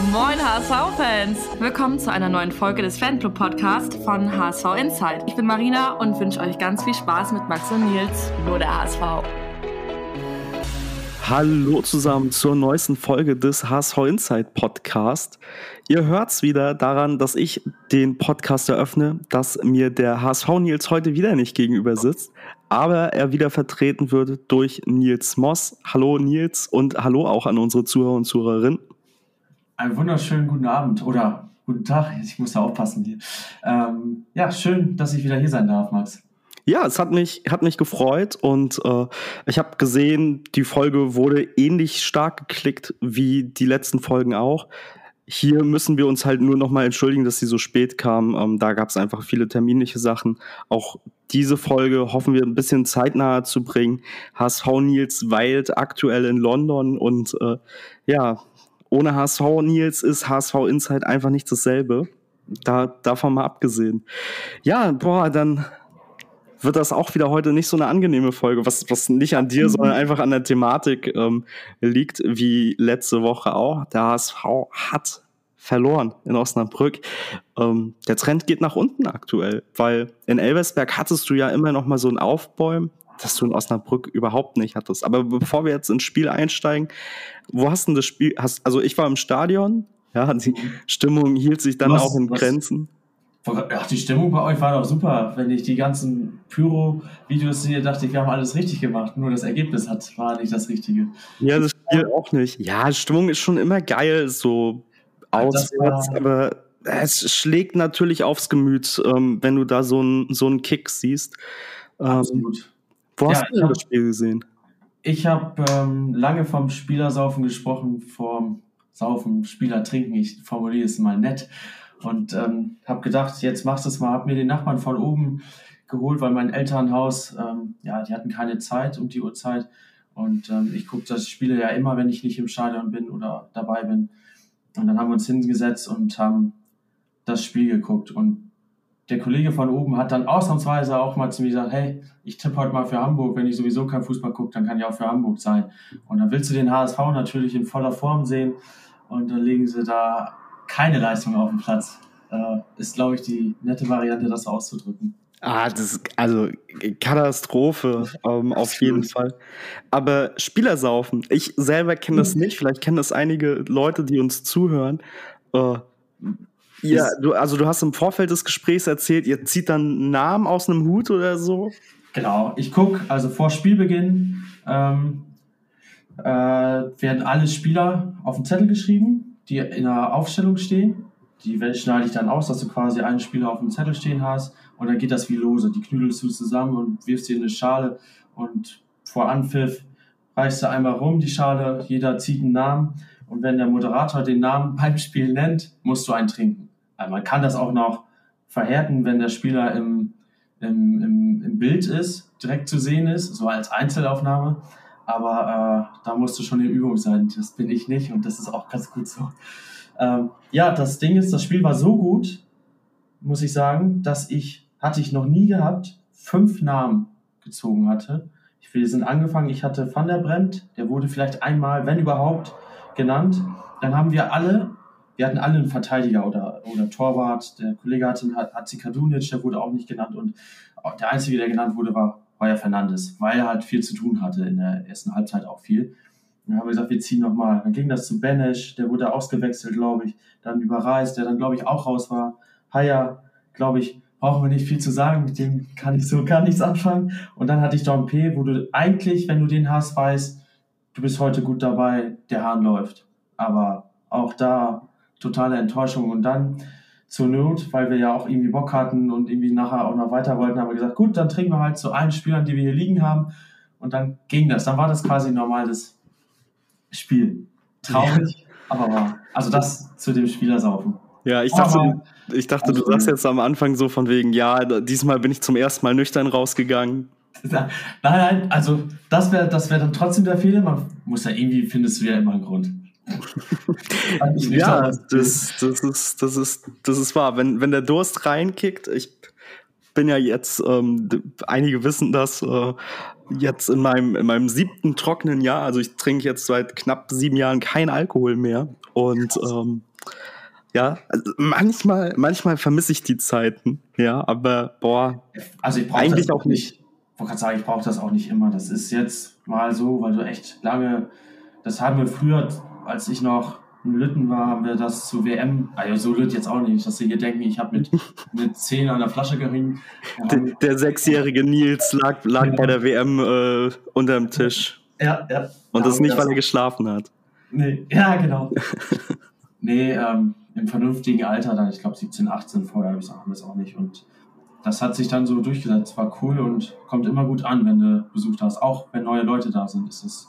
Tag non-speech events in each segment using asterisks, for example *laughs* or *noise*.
Moin HSV-Fans! Willkommen zu einer neuen Folge des Fanclub-Podcasts von HSV Insight. Ich bin Marina und wünsche euch ganz viel Spaß mit Max und Nils, nur der HSV. Hallo zusammen zur neuesten Folge des HSV Insight Podcast. Ihr hört's wieder daran, dass ich den Podcast eröffne, dass mir der HSV Nils heute wieder nicht gegenüber sitzt, aber er wieder vertreten wird durch Nils Moss. Hallo Nils und hallo auch an unsere Zuhörer und Zuhörerinnen. Einen wunderschönen guten Abend oder guten Tag. Ich muss da aufpassen hier. Ähm, ja, schön, dass ich wieder hier sein darf, Max. Ja, es hat mich, hat mich gefreut und äh, ich habe gesehen, die Folge wurde ähnlich stark geklickt wie die letzten Folgen auch. Hier müssen wir uns halt nur noch mal entschuldigen, dass sie so spät kam. Ähm, da gab es einfach viele terminliche Sachen. Auch diese Folge hoffen wir ein bisschen zeitnah zu bringen. HSV Nils weilt aktuell in London und äh, ja, ohne HSV Nils ist HSV Insight einfach nicht dasselbe. Da, davon mal abgesehen. Ja, boah, dann wird das auch wieder heute nicht so eine angenehme Folge, was, was nicht an dir, mhm. sondern einfach an der Thematik ähm, liegt, wie letzte Woche auch. Der HSV hat verloren in Osnabrück. Ähm, der Trend geht nach unten aktuell, weil in Elversberg hattest du ja immer noch mal so ein Aufbäumen, das du in Osnabrück überhaupt nicht hattest. Aber bevor wir jetzt ins Spiel einsteigen, wo hast du das Spiel? Hast, also ich war im Stadion, ja, die Stimmung hielt sich dann was, auch in was, Grenzen. Ach, die Stimmung bei euch war doch super. Wenn ich die ganzen Pyro-Videos sehe, dachte ich, wir haben alles richtig gemacht. Nur das Ergebnis hat, war nicht das Richtige. Ja, das Spiel auch nicht. Ja, Stimmung ist schon immer geil, so auswärts, aber es schlägt natürlich aufs Gemüt, ähm, wenn du da so einen so Kick siehst. Ähm, Absolut. Wo hast ja, du denn das Spiel gesehen? Ich habe ähm, lange vom Spielersaufen gesprochen, vom Saufen, Spieler trinken. Ich formuliere es mal nett. Und ähm, habe gedacht, jetzt machst du es mal. Habe mir den Nachbarn von oben geholt, weil mein Elternhaus, ähm, ja, die hatten keine Zeit um die Uhrzeit. Und ähm, ich gucke das Spiele ja immer, wenn ich nicht im Stadion bin oder dabei bin. Und dann haben wir uns hingesetzt und haben das Spiel geguckt. Und der Kollege von oben hat dann ausnahmsweise auch mal zu mir gesagt, hey, ich tippe heute mal für Hamburg, wenn ich sowieso kein Fußball gucke, dann kann ich auch für Hamburg sein. Und dann willst du den HSV natürlich in voller Form sehen und dann legen sie da keine Leistung auf dem Platz. Äh, ist, glaube ich, die nette Variante, das auszudrücken. Ah, das ist also Katastrophe, ähm, auf jeden Fall. Aber Spielersaufen, ich selber kenne das nicht, vielleicht kennen das einige Leute, die uns zuhören. Äh, ja, du, also du hast im Vorfeld des Gesprächs erzählt, ihr zieht dann Namen aus einem Hut oder so? Genau, ich gucke, also vor Spielbeginn ähm, äh, werden alle Spieler auf den Zettel geschrieben, die in der Aufstellung stehen. Die schneide ich dann aus, dass du quasi einen Spieler auf dem Zettel stehen hast und dann geht das wie lose. Die knüdelst du zusammen und wirfst sie in eine Schale und vor Anpfiff reichst du einmal rum die Schale, jeder zieht einen Namen und wenn der Moderator den Namen *laughs* beim Spiel nennt, musst du einen trinken. Also man kann das auch noch verhärten, wenn der Spieler im, im, im, im Bild ist, direkt zu sehen ist, so als Einzelaufnahme. Aber äh, da musst du schon in Übung sein. Das bin ich nicht und das ist auch ganz gut so. Ähm, ja, das Ding ist, das Spiel war so gut, muss ich sagen, dass ich, hatte ich noch nie gehabt, fünf Namen gezogen hatte. Wir sind angefangen, ich hatte Van der Bremt, der wurde vielleicht einmal, wenn überhaupt, genannt. Dann haben wir alle wir hatten alle einen Verteidiger oder, oder Torwart. Der Kollege hatte einen Kadunic, der wurde auch nicht genannt. Und der Einzige, der genannt wurde, war Heuer Fernandes, weil er halt viel zu tun hatte in der ersten Halbzeit auch viel. Dann haben wir gesagt, wir ziehen nochmal. Dann ging das zu Benesch, der wurde ausgewechselt, glaube ich. Dann überreist, der dann, glaube ich, auch raus war. Haya, glaube ich, brauchen wir nicht viel zu sagen, mit dem kann ich so gar nichts anfangen. Und dann hatte ich Don P., wo du eigentlich, wenn du den hast, weißt, du bist heute gut dabei, der Hahn läuft. Aber auch da totale Enttäuschung. Und dann zur Not, weil wir ja auch irgendwie Bock hatten und irgendwie nachher auch noch weiter wollten, haben wir gesagt, gut, dann trinken wir halt zu allen Spielern, die wir hier liegen haben. Und dann ging das. Dann war das quasi ein normales Spiel. Traurig, ja. aber wahr. Also das zu dem Spielersaufen. Ja, ich dachte, aber, ich dachte also, du sagst jetzt am Anfang so von wegen, ja, diesmal bin ich zum ersten Mal nüchtern rausgegangen. *laughs* Nein, nein, also das wäre das wär dann trotzdem der Fehler. Man muss ja irgendwie, findest du ja immer einen Grund ja, das, das, ist, das, ist, das ist wahr. Wenn, wenn der Durst reinkickt, ich bin ja jetzt, ähm, einige wissen das, äh, jetzt in meinem, in meinem siebten trockenen Jahr, also ich trinke jetzt seit knapp sieben Jahren kein Alkohol mehr. Und ähm, ja, also manchmal, manchmal vermisse ich die Zeiten, ja, aber boah, also ich eigentlich auch nicht. Ich wollte gerade sagen, ich brauche das auch nicht immer. Das ist jetzt mal so, weil du echt lange, das haben wir früher, als ich noch in Lütten war, haben wir das zu WM, also so Lütt jetzt auch nicht, dass sie hier denken, ich habe mit, *laughs* mit 10 an der Flasche geringen. Der, der, sechsjährige Nils lag, lag ja. bei der WM äh, unterm Tisch. Ja, ja. Und das nicht, weil er geschlafen hat. Nee, ja, genau. *laughs* nee, ähm, im vernünftigen Alter, dann, ich glaube 17, 18 vorher haben wir es auch nicht. Und das hat sich dann so durchgesetzt. War cool und kommt immer gut an, wenn du besucht hast. Auch wenn neue Leute da sind, ist es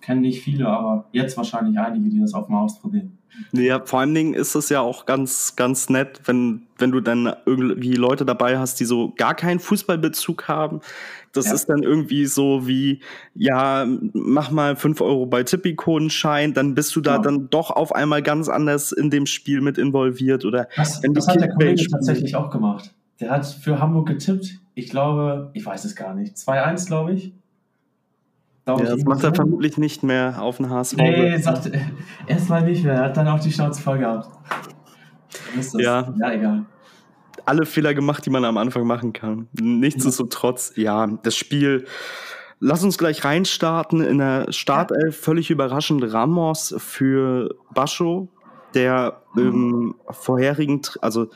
kennen nicht viele, aber jetzt wahrscheinlich einige, die das auch mal ausprobieren. Ja, vor allen Dingen ist es ja auch ganz, ganz nett, wenn, wenn du dann irgendwie Leute dabei hast, die so gar keinen Fußballbezug haben. Das ja. ist dann irgendwie so wie, ja, mach mal fünf Euro bei Tippikonen-Schein, dann bist du da ja. dann doch auf einmal ganz anders in dem Spiel mit involviert. Oder das, das hat der Kollege tatsächlich auch gemacht. Der hat für Hamburg getippt. Ich glaube, ich weiß es gar nicht. 2-1, glaube ich. Ja, das macht er vermutlich nicht mehr auf den HSV. Nee, sagt erstmal nicht mehr. Er hat dann auch die Schnauze voll gehabt. Ja. ja, egal. Alle Fehler gemacht, die man am Anfang machen kann. Nichtsdestotrotz, ja, das Spiel. Lass uns gleich reinstarten. In der Startelf völlig überraschend Ramos für Bascho, der mhm. im vorherigen, also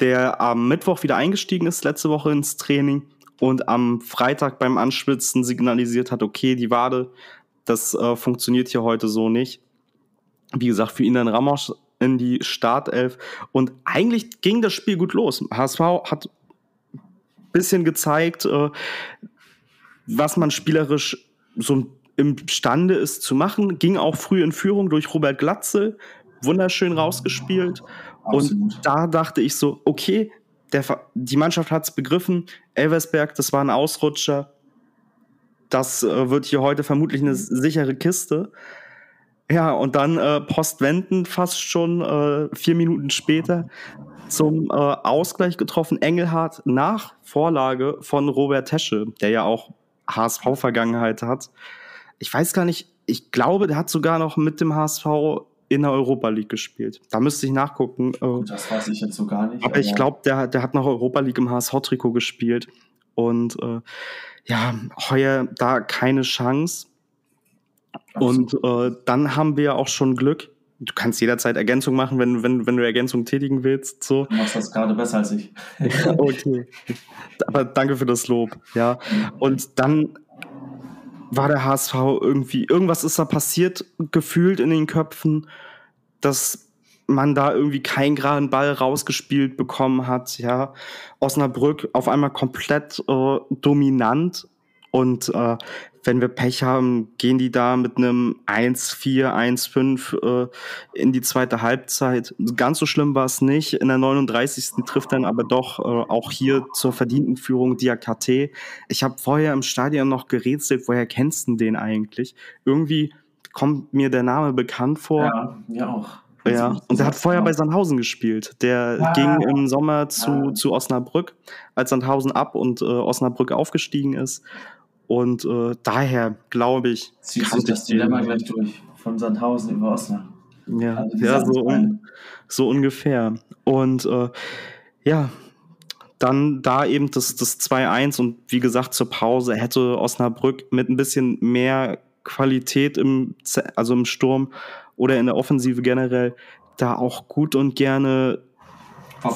der am Mittwoch wieder eingestiegen ist, letzte Woche ins Training und am Freitag beim Anschwitzen signalisiert hat, okay, die Wade, das äh, funktioniert hier heute so nicht. Wie gesagt, für ihn dann Ramos in die Startelf und eigentlich ging das Spiel gut los. HSV hat ein bisschen gezeigt, äh, was man spielerisch so imstande ist zu machen. Ging auch früh in Führung durch Robert Glatzel, wunderschön rausgespielt. Absolut. Und da dachte ich so, okay, der, die Mannschaft hat es begriffen. Elversberg, das war ein Ausrutscher. Das äh, wird hier heute vermutlich eine sichere Kiste. Ja, und dann äh, postwendend fast schon äh, vier Minuten später zum äh, Ausgleich getroffen. Engelhardt nach Vorlage von Robert Tesche, der ja auch HSV-Vergangenheit hat. Ich weiß gar nicht, ich glaube, der hat sogar noch mit dem HSV in der Europa League gespielt. Da müsste ich nachgucken. Äh, das weiß ich jetzt so gar nicht. Aber, aber ich glaube, der, der hat noch Europa League im HSV-Trikot gespielt. Und äh, ja, heuer da keine Chance. Und äh, dann haben wir auch schon Glück. Du kannst jederzeit Ergänzung machen, wenn, wenn, wenn du Ergänzung tätigen willst. So. Du machst das gerade besser als ich. *laughs* okay. Aber danke für das Lob. Ja. Und dann war der HSV irgendwie, irgendwas ist da passiert, gefühlt in den Köpfen, dass man da irgendwie keinen geraden Ball rausgespielt bekommen hat, ja. Osnabrück auf einmal komplett äh, dominant und äh, wenn wir Pech haben, gehen die da mit einem 1-4, 1-5 äh, in die zweite Halbzeit. Ganz so schlimm war es nicht. In der 39. trifft dann aber doch äh, auch hier zur verdienten Führung Diakate. Ich habe vorher im Stadion noch gerätselt, woher kennst du den eigentlich? Irgendwie kommt mir der Name bekannt vor. Ja, mir auch. Ja, und der hat vorher bei Sandhausen gespielt. Der ah, ging im Sommer zu, ah. zu Osnabrück, als Sandhausen ab und äh, Osnabrück aufgestiegen ist. Und äh, daher glaube ich. Zieht sich das Dilemma gleich durch. Von Sandhausen über Osnabrück. Ja, also ja so, un, so ungefähr. Und äh, ja, dann da eben das, das 2-1 und wie gesagt zur Pause hätte Osnabrück mit ein bisschen mehr Qualität im, also im Sturm oder in der Offensive generell da auch gut und gerne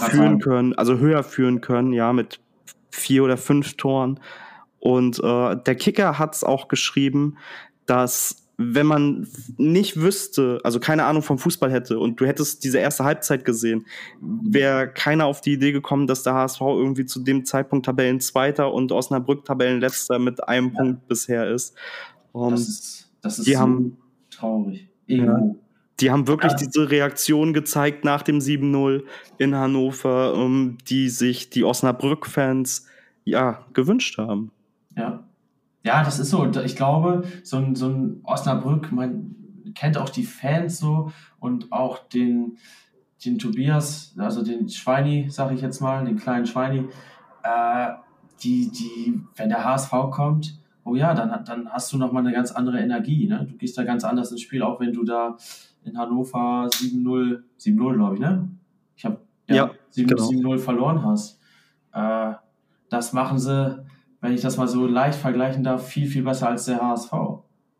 führen können, also höher führen können, ja, mit vier oder fünf Toren. Und äh, der Kicker hat es auch geschrieben, dass wenn man nicht wüsste, also keine Ahnung vom Fußball hätte und du hättest diese erste Halbzeit gesehen, wäre keiner auf die Idee gekommen, dass der HSV irgendwie zu dem Zeitpunkt Tabellenzweiter und Osnabrück Tabellenletzter mit einem ja. Punkt bisher ist. Um, das ist, das ist die so haben, traurig. Ja, die haben wirklich ja. diese Reaktion gezeigt nach dem 7-0 in Hannover, um, die sich die Osnabrück-Fans ja gewünscht haben. Ja. Ja, das ist so. Ich glaube, so ein, so ein Osnabrück, man kennt auch die Fans so und auch den, den Tobias, also den Schweini, sag ich jetzt mal, den kleinen Schweini, äh, die, die, wenn der HSV kommt, oh ja, dann, dann hast du nochmal eine ganz andere Energie. Ne? Du gehst da ganz anders ins Spiel, auch wenn du da in Hannover 7-0, 7-0 glaube ich, ne? Ich habe ja, ja 7-0 genau. verloren hast. Äh, das machen sie, wenn ich das mal so leicht vergleichen darf, viel, viel besser als der HSV.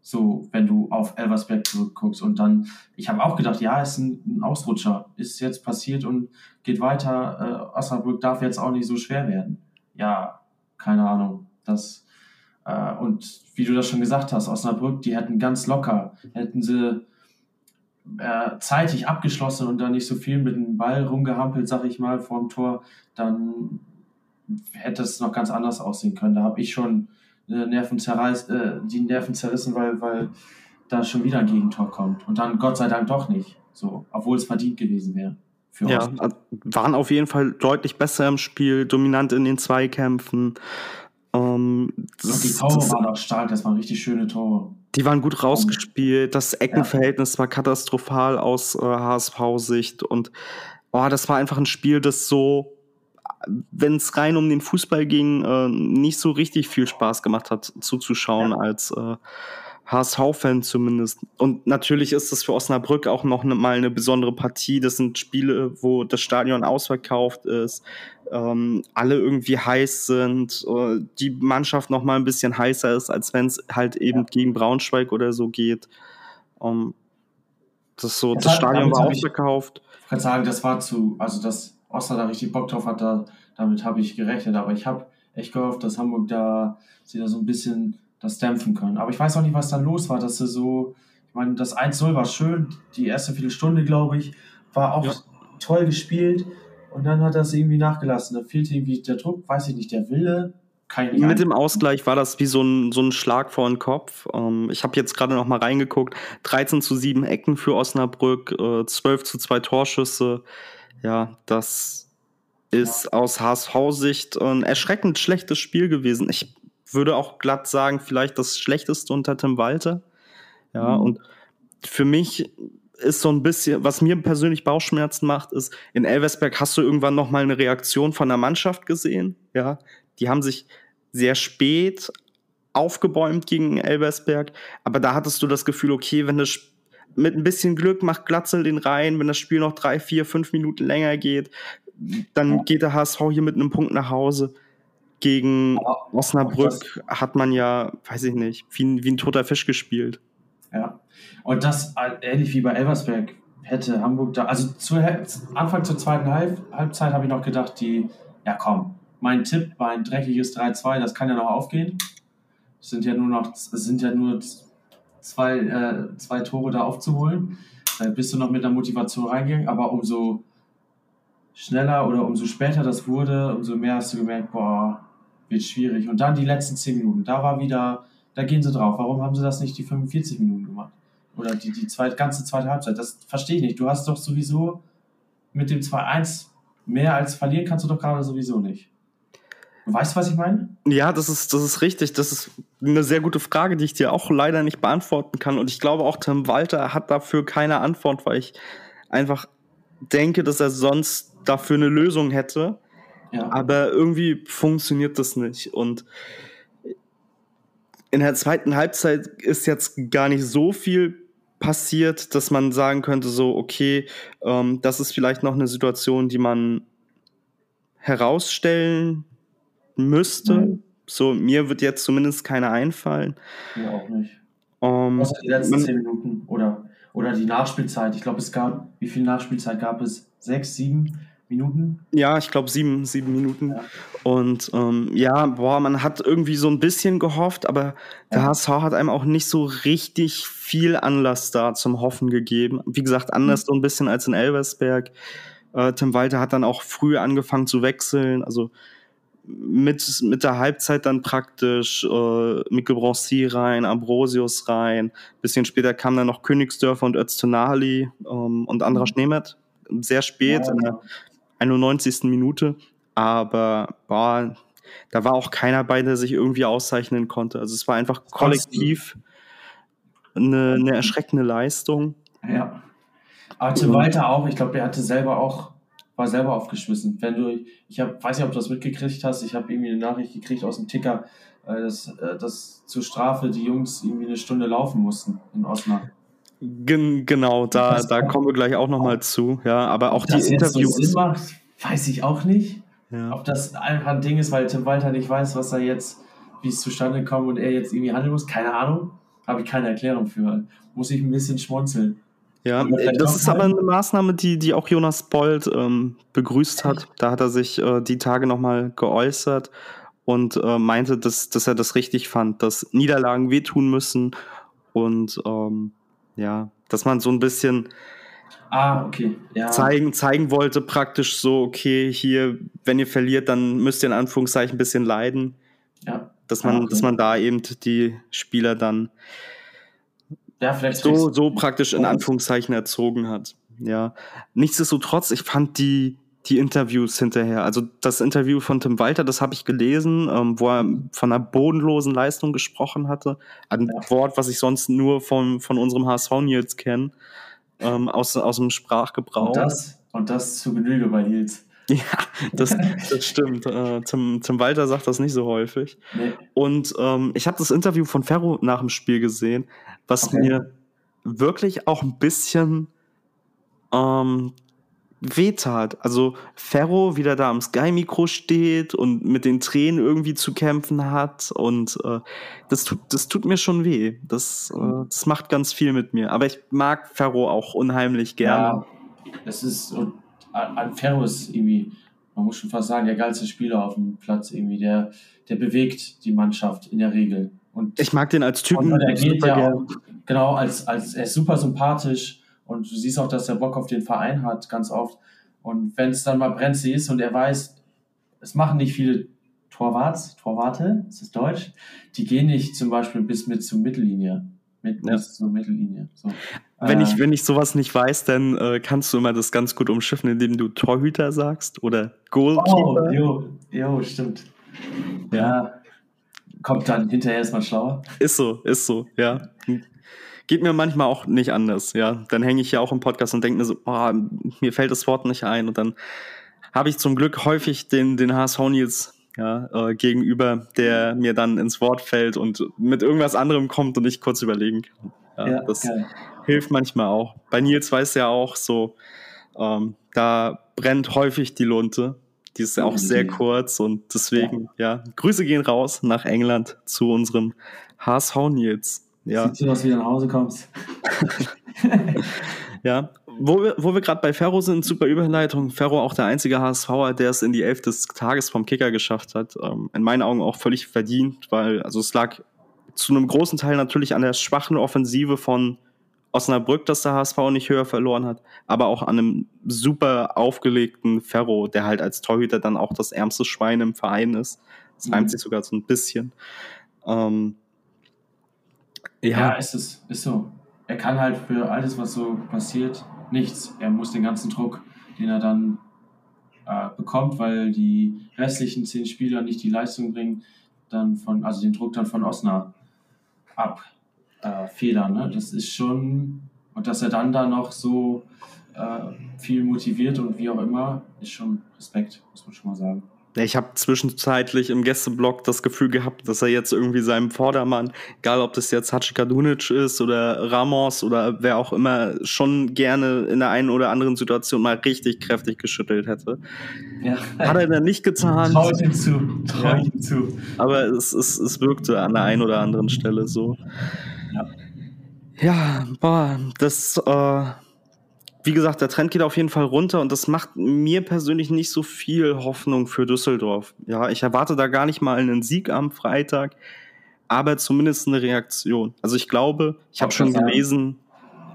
So, wenn du auf Elversberg zurückguckst und dann, ich habe auch gedacht, ja, ist ein, ein, Ausrutscher, ist jetzt passiert und geht weiter. Äh, Osnabrück darf jetzt auch nicht so schwer werden. Ja, keine Ahnung. Das, äh, und wie du das schon gesagt hast, Osnabrück, die hätten ganz locker, hätten sie äh, zeitig abgeschlossen und dann nicht so viel mit dem Ball rumgehampelt, sag ich mal, vorm Tor, dann hätte es noch ganz anders aussehen können. Da habe ich schon äh, Nerven zerreiß, äh, die Nerven zerrissen, weil, weil da schon wieder ein Gegentor kommt. Und dann Gott sei Dank doch nicht. So, obwohl es verdient gewesen wäre. ja, waren auf jeden Fall deutlich besser im Spiel, dominant in den Zweikämpfen. Ähm, das, die Tore waren auch stark, das waren richtig schöne Tore. Die waren gut rausgespielt, das Eckenverhältnis ja. war katastrophal aus äh, HSV-Sicht und oh, das war einfach ein Spiel, das so wenn es rein um den Fußball ging, äh, nicht so richtig viel Spaß gemacht hat zuzuschauen ja. als äh, HSV-Fan zumindest. Und natürlich ist das für Osnabrück auch noch ne, mal eine besondere Partie. Das sind Spiele, wo das Stadion ausverkauft ist, ähm, alle irgendwie heiß sind, äh, die Mannschaft noch mal ein bisschen heißer ist, als wenn es halt eben ja. gegen Braunschweig oder so geht. Ähm, das so, das, das Stadion war ausverkauft. Ich kann sagen, das war zu, also das Osnabrück da richtig Bock drauf hat, da, damit habe ich gerechnet. Aber ich habe echt gehofft, dass Hamburg da sie da so ein bisschen das dämpfen können. Aber ich weiß auch nicht, was da los war, dass sie so, ich meine, das 1-0 war schön, die erste Viertelstunde, glaube ich, war auch ja. toll gespielt. Und dann hat das irgendwie nachgelassen. Da fehlte irgendwie der Druck, weiß ich nicht, der Wille. Mit dem Ausgleich war das wie so ein, so ein Schlag vor den Kopf. Ähm, ich habe jetzt gerade noch mal reingeguckt. 13 zu 7 Ecken für Osnabrück, äh, 12 zu 2 Torschüsse. Ja, das ist aus HSV-Sicht ein erschreckend schlechtes Spiel gewesen. Ich würde auch glatt sagen, vielleicht das schlechteste unter Tim Walter. Ja, mhm. und für mich ist so ein bisschen, was mir persönlich Bauchschmerzen macht, ist, in Elversberg hast du irgendwann noch mal eine Reaktion von der Mannschaft gesehen. Ja, die haben sich sehr spät aufgebäumt gegen Elversberg, aber da hattest du das Gefühl, okay, wenn das mit ein bisschen Glück macht Glatzel den rein, wenn das Spiel noch drei, vier, fünf Minuten länger geht, dann geht der HSV hier mit einem Punkt nach Hause. Gegen Osnabrück hat man ja, weiß ich nicht, wie, wie ein toter Fisch gespielt. Ja, und das ähnlich wie bei Elversberg hätte Hamburg da, also zu, Anfang zur zweiten Halb, Halbzeit habe ich noch gedacht, die, ja komm, mein Tipp war ein dreckiges 3-2, das kann ja noch aufgehen. Es sind ja nur noch, es sind ja nur zwei, äh, zwei Tore da aufzuholen. Da bist du noch mit der Motivation reingegangen, aber umso schneller oder umso später das wurde, umso mehr hast du gemerkt, boah, wird schwierig. Und dann die letzten zehn Minuten, da war wieder, da gehen sie drauf. Warum haben sie das nicht die 45 Minuten gemacht? Oder die, die zweite, ganze zweite Halbzeit? Das verstehe ich nicht. Du hast doch sowieso mit dem 2-1 mehr als verlieren kannst du doch gerade sowieso nicht. Weißt du, was ich meine? Ja, das ist, das ist richtig. Das ist eine sehr gute Frage, die ich dir auch leider nicht beantworten kann. Und ich glaube auch, Tim Walter hat dafür keine Antwort, weil ich einfach denke, dass er sonst dafür eine Lösung hätte. Ja. Aber irgendwie funktioniert das nicht. Und in der zweiten Halbzeit ist jetzt gar nicht so viel passiert, dass man sagen könnte, so, okay, ähm, das ist vielleicht noch eine Situation, die man herausstellen müsste. Mhm. So, mir wird jetzt zumindest keine einfallen. Mir auch nicht. Um, ähm, Außer die letzten zehn Minuten oder, oder die Nachspielzeit. Ich glaube, es gab, wie viel Nachspielzeit gab es? Sechs, sieben Minuten? Ja, ich glaube sieben, sieben Minuten. Ja. Und ähm, ja, boah, man hat irgendwie so ein bisschen gehofft, aber der ja. HSV hat einem auch nicht so richtig viel Anlass da zum Hoffen gegeben. Wie gesagt, anders mhm. so ein bisschen als in Elversberg. Äh, Tim Walter hat dann auch früh angefangen zu wechseln. Also mit, mit der Halbzeit dann praktisch äh, Mikkel Broncy rein, Ambrosius rein. Bisschen später kam dann noch Königsdörfer und Öztunali ähm, und Andras mhm. Schneemet. Sehr spät, ja. in der 91. Minute. Aber boah, da war auch keiner bei, der sich irgendwie auszeichnen konnte. Also es war einfach kollektiv eine, eine erschreckende Leistung. Ja. Tim Walter auch, ich glaube, der hatte selber auch war selber aufgeschmissen. Wenn du, ich hab, weiß nicht, ob du das mitgekriegt hast, ich habe irgendwie eine Nachricht gekriegt aus dem Ticker, äh, dass, äh, dass zur Strafe die Jungs irgendwie eine Stunde laufen mussten in Osnabrück. Gen genau, da, da kommen wir gleich auch nochmal zu. Ja, aber auch die Interviews. Sinn macht, weiß ich auch nicht. Ja. Ob das einfach ein Ding ist, weil Tim Walter nicht weiß, was er jetzt, wie es zustande kommt und er jetzt irgendwie handeln muss, keine Ahnung. Habe ich keine Erklärung für. Muss ich ein bisschen schmunzeln. Ja, das ist aber eine Maßnahme, die, die auch Jonas Bold ähm, begrüßt hat. Da hat er sich äh, die Tage nochmal geäußert und äh, meinte, dass, dass er das richtig fand, dass Niederlagen wehtun müssen und ähm, ja, dass man so ein bisschen ah, okay. ja. zeigen, zeigen wollte, praktisch so, okay, hier, wenn ihr verliert, dann müsst ihr in Anführungszeichen ein bisschen leiden. Ja. Dass man, Ah, okay. dass man da eben die Spieler dann ja, vielleicht so, so praktisch in Oh. Anführungszeichen erzogen hat. Ja. Nichtsdestotrotz, ich fand die, die Interviews hinterher, also das Interview von Tim Walter, das habe ich gelesen, ähm, wo er von einer bodenlosen Leistung gesprochen hatte. Ein Ja. Wort, was ich sonst nur von, von unserem HSV Nils kenne, ähm, aus, aus dem Sprachgebrauch. Und das, und das zu Genüge bei Nils. *laughs* Ja, das, das stimmt. Äh, Tim, Tim Walter sagt das nicht so häufig. Nee. Und ähm, ich habe das Interview von Ferro nach dem Spiel gesehen, was Okay. mir wirklich auch ein bisschen ähm, wehtat. Also Ferro wieder da am Sky-Mikro steht und mit den Tränen irgendwie zu kämpfen hat und äh, das, tut, das tut mir schon weh. Das, äh, das macht ganz viel mit mir. Aber ich mag Ferro auch unheimlich gerne. Ja, es ist, und an an Ferro ist irgendwie, man muss schon fast sagen, der geilste Spieler auf dem Platz irgendwie. Der, der bewegt die Mannschaft in der Regel. Und, Ich mag den als Typen und er geht ja auch, genau, als, als, er ist super sympathisch und du siehst auch, dass er Bock auf den Verein hat, ganz oft. Und wenn es dann mal Brenzi ist und er weiß, es machen nicht viele Torwarts, Torwarte, ist das Deutsch, die gehen nicht zum Beispiel bis mit zur Mittellinie. Mit, Ja. bis zur Mittellinie. So. Wenn, Äh, ich, wenn ich sowas nicht weiß, dann äh, kannst du immer das ganz gut umschiffen, indem du Torhüter sagst oder Oh, Goalkeeper. jo, jo, stimmt. Ja. Kommt dann hinterher erstmal schlauer. Ist so, ist so, ja. Geht mir manchmal auch nicht anders, ja. Dann hänge ich ja auch im Podcast und denke mir so, boah, mir fällt das Wort nicht ein. Und dann habe ich zum Glück häufig den, den HSV Nils ja, äh, gegenüber, der mir dann ins Wort fällt und mit irgendwas anderem kommt und ich kurz überlegen kann. Ja, das geil. hilft manchmal auch. Bei Nils weiß ja auch so, ähm, da brennt häufig die Lunte. Die ist ja auch sehr kurz und deswegen, ja, Grüße gehen raus nach England zu unserem HSV Nils. Ja, Sieht so aus, wie du nach Hause kommst. *laughs* ja. Wo wir, wo wir gerade bei Ferro sind, super Überleitung. Ferro auch der einzige HSVer, der es in die Elf des Tages vom Kicker geschafft hat. Ähm, in meinen Augen auch völlig verdient, weil, also es lag zu einem großen Teil natürlich an der schwachen Offensive von Osnabrück, dass der HSV nicht höher verloren hat, aber auch an einem super aufgelegten Ferro, der halt als Torhüter dann auch das ärmste Schwein im Verein ist. Das reimt Mhm. sich sogar so ein bisschen. Ähm, Ja, ja, ist es, ist so. Er kann halt für alles, was so passiert, nichts. Er muss den ganzen Druck, den er dann äh, bekommt, weil die restlichen zehn Spieler nicht die Leistung bringen, dann von, also den Druck dann von Osna ab äh, federn. Ne? Das ist schon, und dass er dann da noch so äh, viel motiviert und wie auch immer, ist schon Respekt, muss man schon mal sagen. Ich habe zwischenzeitlich im Gästeblock das Gefühl gehabt, dass er jetzt irgendwie seinem Vordermann, egal ob das jetzt Hachikadunic ist oder Ramos oder wer auch immer, schon gerne in der einen oder anderen Situation mal richtig kräftig geschüttelt hätte. Ja. Hat er dann nicht getan, Trau ich ihm zu, trau ich ihm zu. aber es, es, es wirkte an der einen oder anderen Stelle so. Ja. Ja, boah, das, äh, wie gesagt, der Trend geht auf jeden Fall runter und das macht mir persönlich nicht so viel Hoffnung für Düsseldorf. Ja, ich erwarte da gar nicht mal einen Sieg am Freitag, aber zumindest eine Reaktion. Also ich glaube, ich habe schon gelesen,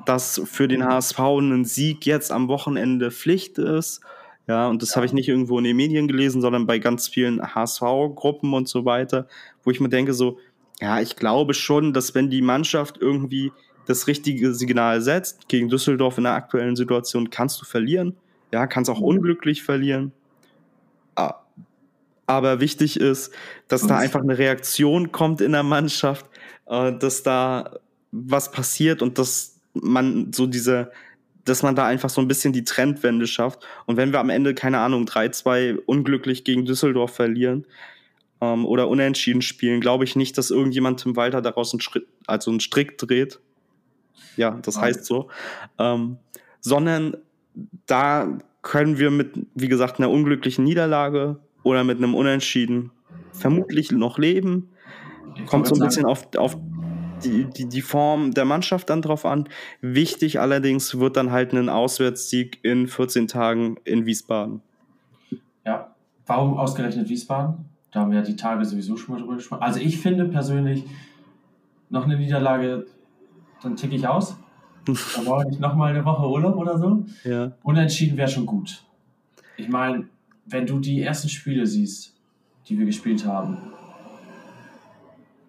dass für den HSV ein Sieg jetzt am Wochenende Pflicht ist. Ja, und das habe ich nicht irgendwo in den Medien gelesen, sondern bei ganz vielen HSV-Gruppen und so weiter, wo ich mir denke so, ja, ich glaube schon, dass wenn die Mannschaft irgendwie das richtige Signal setzt, gegen Düsseldorf in der aktuellen Situation kannst du verlieren. Ja, kannst auch unglücklich verlieren. Ah, Aber wichtig ist, dass da Und- einfach eine Reaktion kommt in der Mannschaft, äh, dass da was passiert und dass man so diese, dass man da einfach so ein bisschen die Trendwende schafft. Und wenn wir am Ende, keine Ahnung, 3-2 unglücklich gegen Düsseldorf verlieren ähm, oder unentschieden spielen, glaube ich nicht, dass irgendjemand Tim Walter daraus einen, Schritt, also einen Strick dreht. Ja, das heißt so. Ähm, sondern da können wir mit, wie gesagt, einer unglücklichen Niederlage oder mit einem Unentschieden vermutlich noch leben. Kommt so ein bisschen auf, auf die, die, die Form der Mannschaft dann drauf an. Wichtig allerdings wird dann halt ein Auswärtssieg in 14 Tagen in Wiesbaden. Ja, warum ausgerechnet Wiesbaden? Da haben wir ja die Tage sowieso schon mal drüber gesprochen. Also ich finde persönlich, noch eine Niederlage, dann ticke ich aus. *laughs* Da brauche ich nochmal eine Woche Urlaub oder so. Ja. Unentschieden wäre schon gut. Ich meine, wenn du die ersten Spiele siehst, die wir gespielt haben,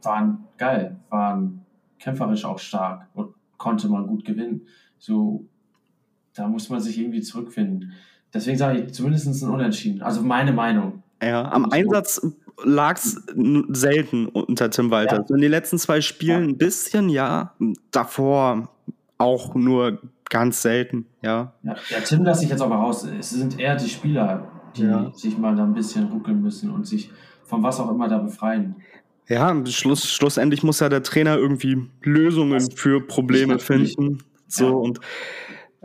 waren geil, waren kämpferisch auch stark und konnte man gut gewinnen. So, da muss man sich irgendwie zurückfinden. Deswegen sage ich zumindest ein Unentschieden. Also meine Meinung. Ja, am Einsatz lag es selten unter Tim Walter. Ja. In den letzten zwei Spielen ja. ein bisschen, ja. Davor auch nur ganz selten, ja. Ja, ja Tim lasse ich jetzt aber raus. Es sind eher die Spieler, die ja. sich mal da ein bisschen ruckeln müssen und sich von was auch immer da befreien. Ja, Schluss, schlussendlich muss ja der Trainer irgendwie Lösungen für Probleme finden. So und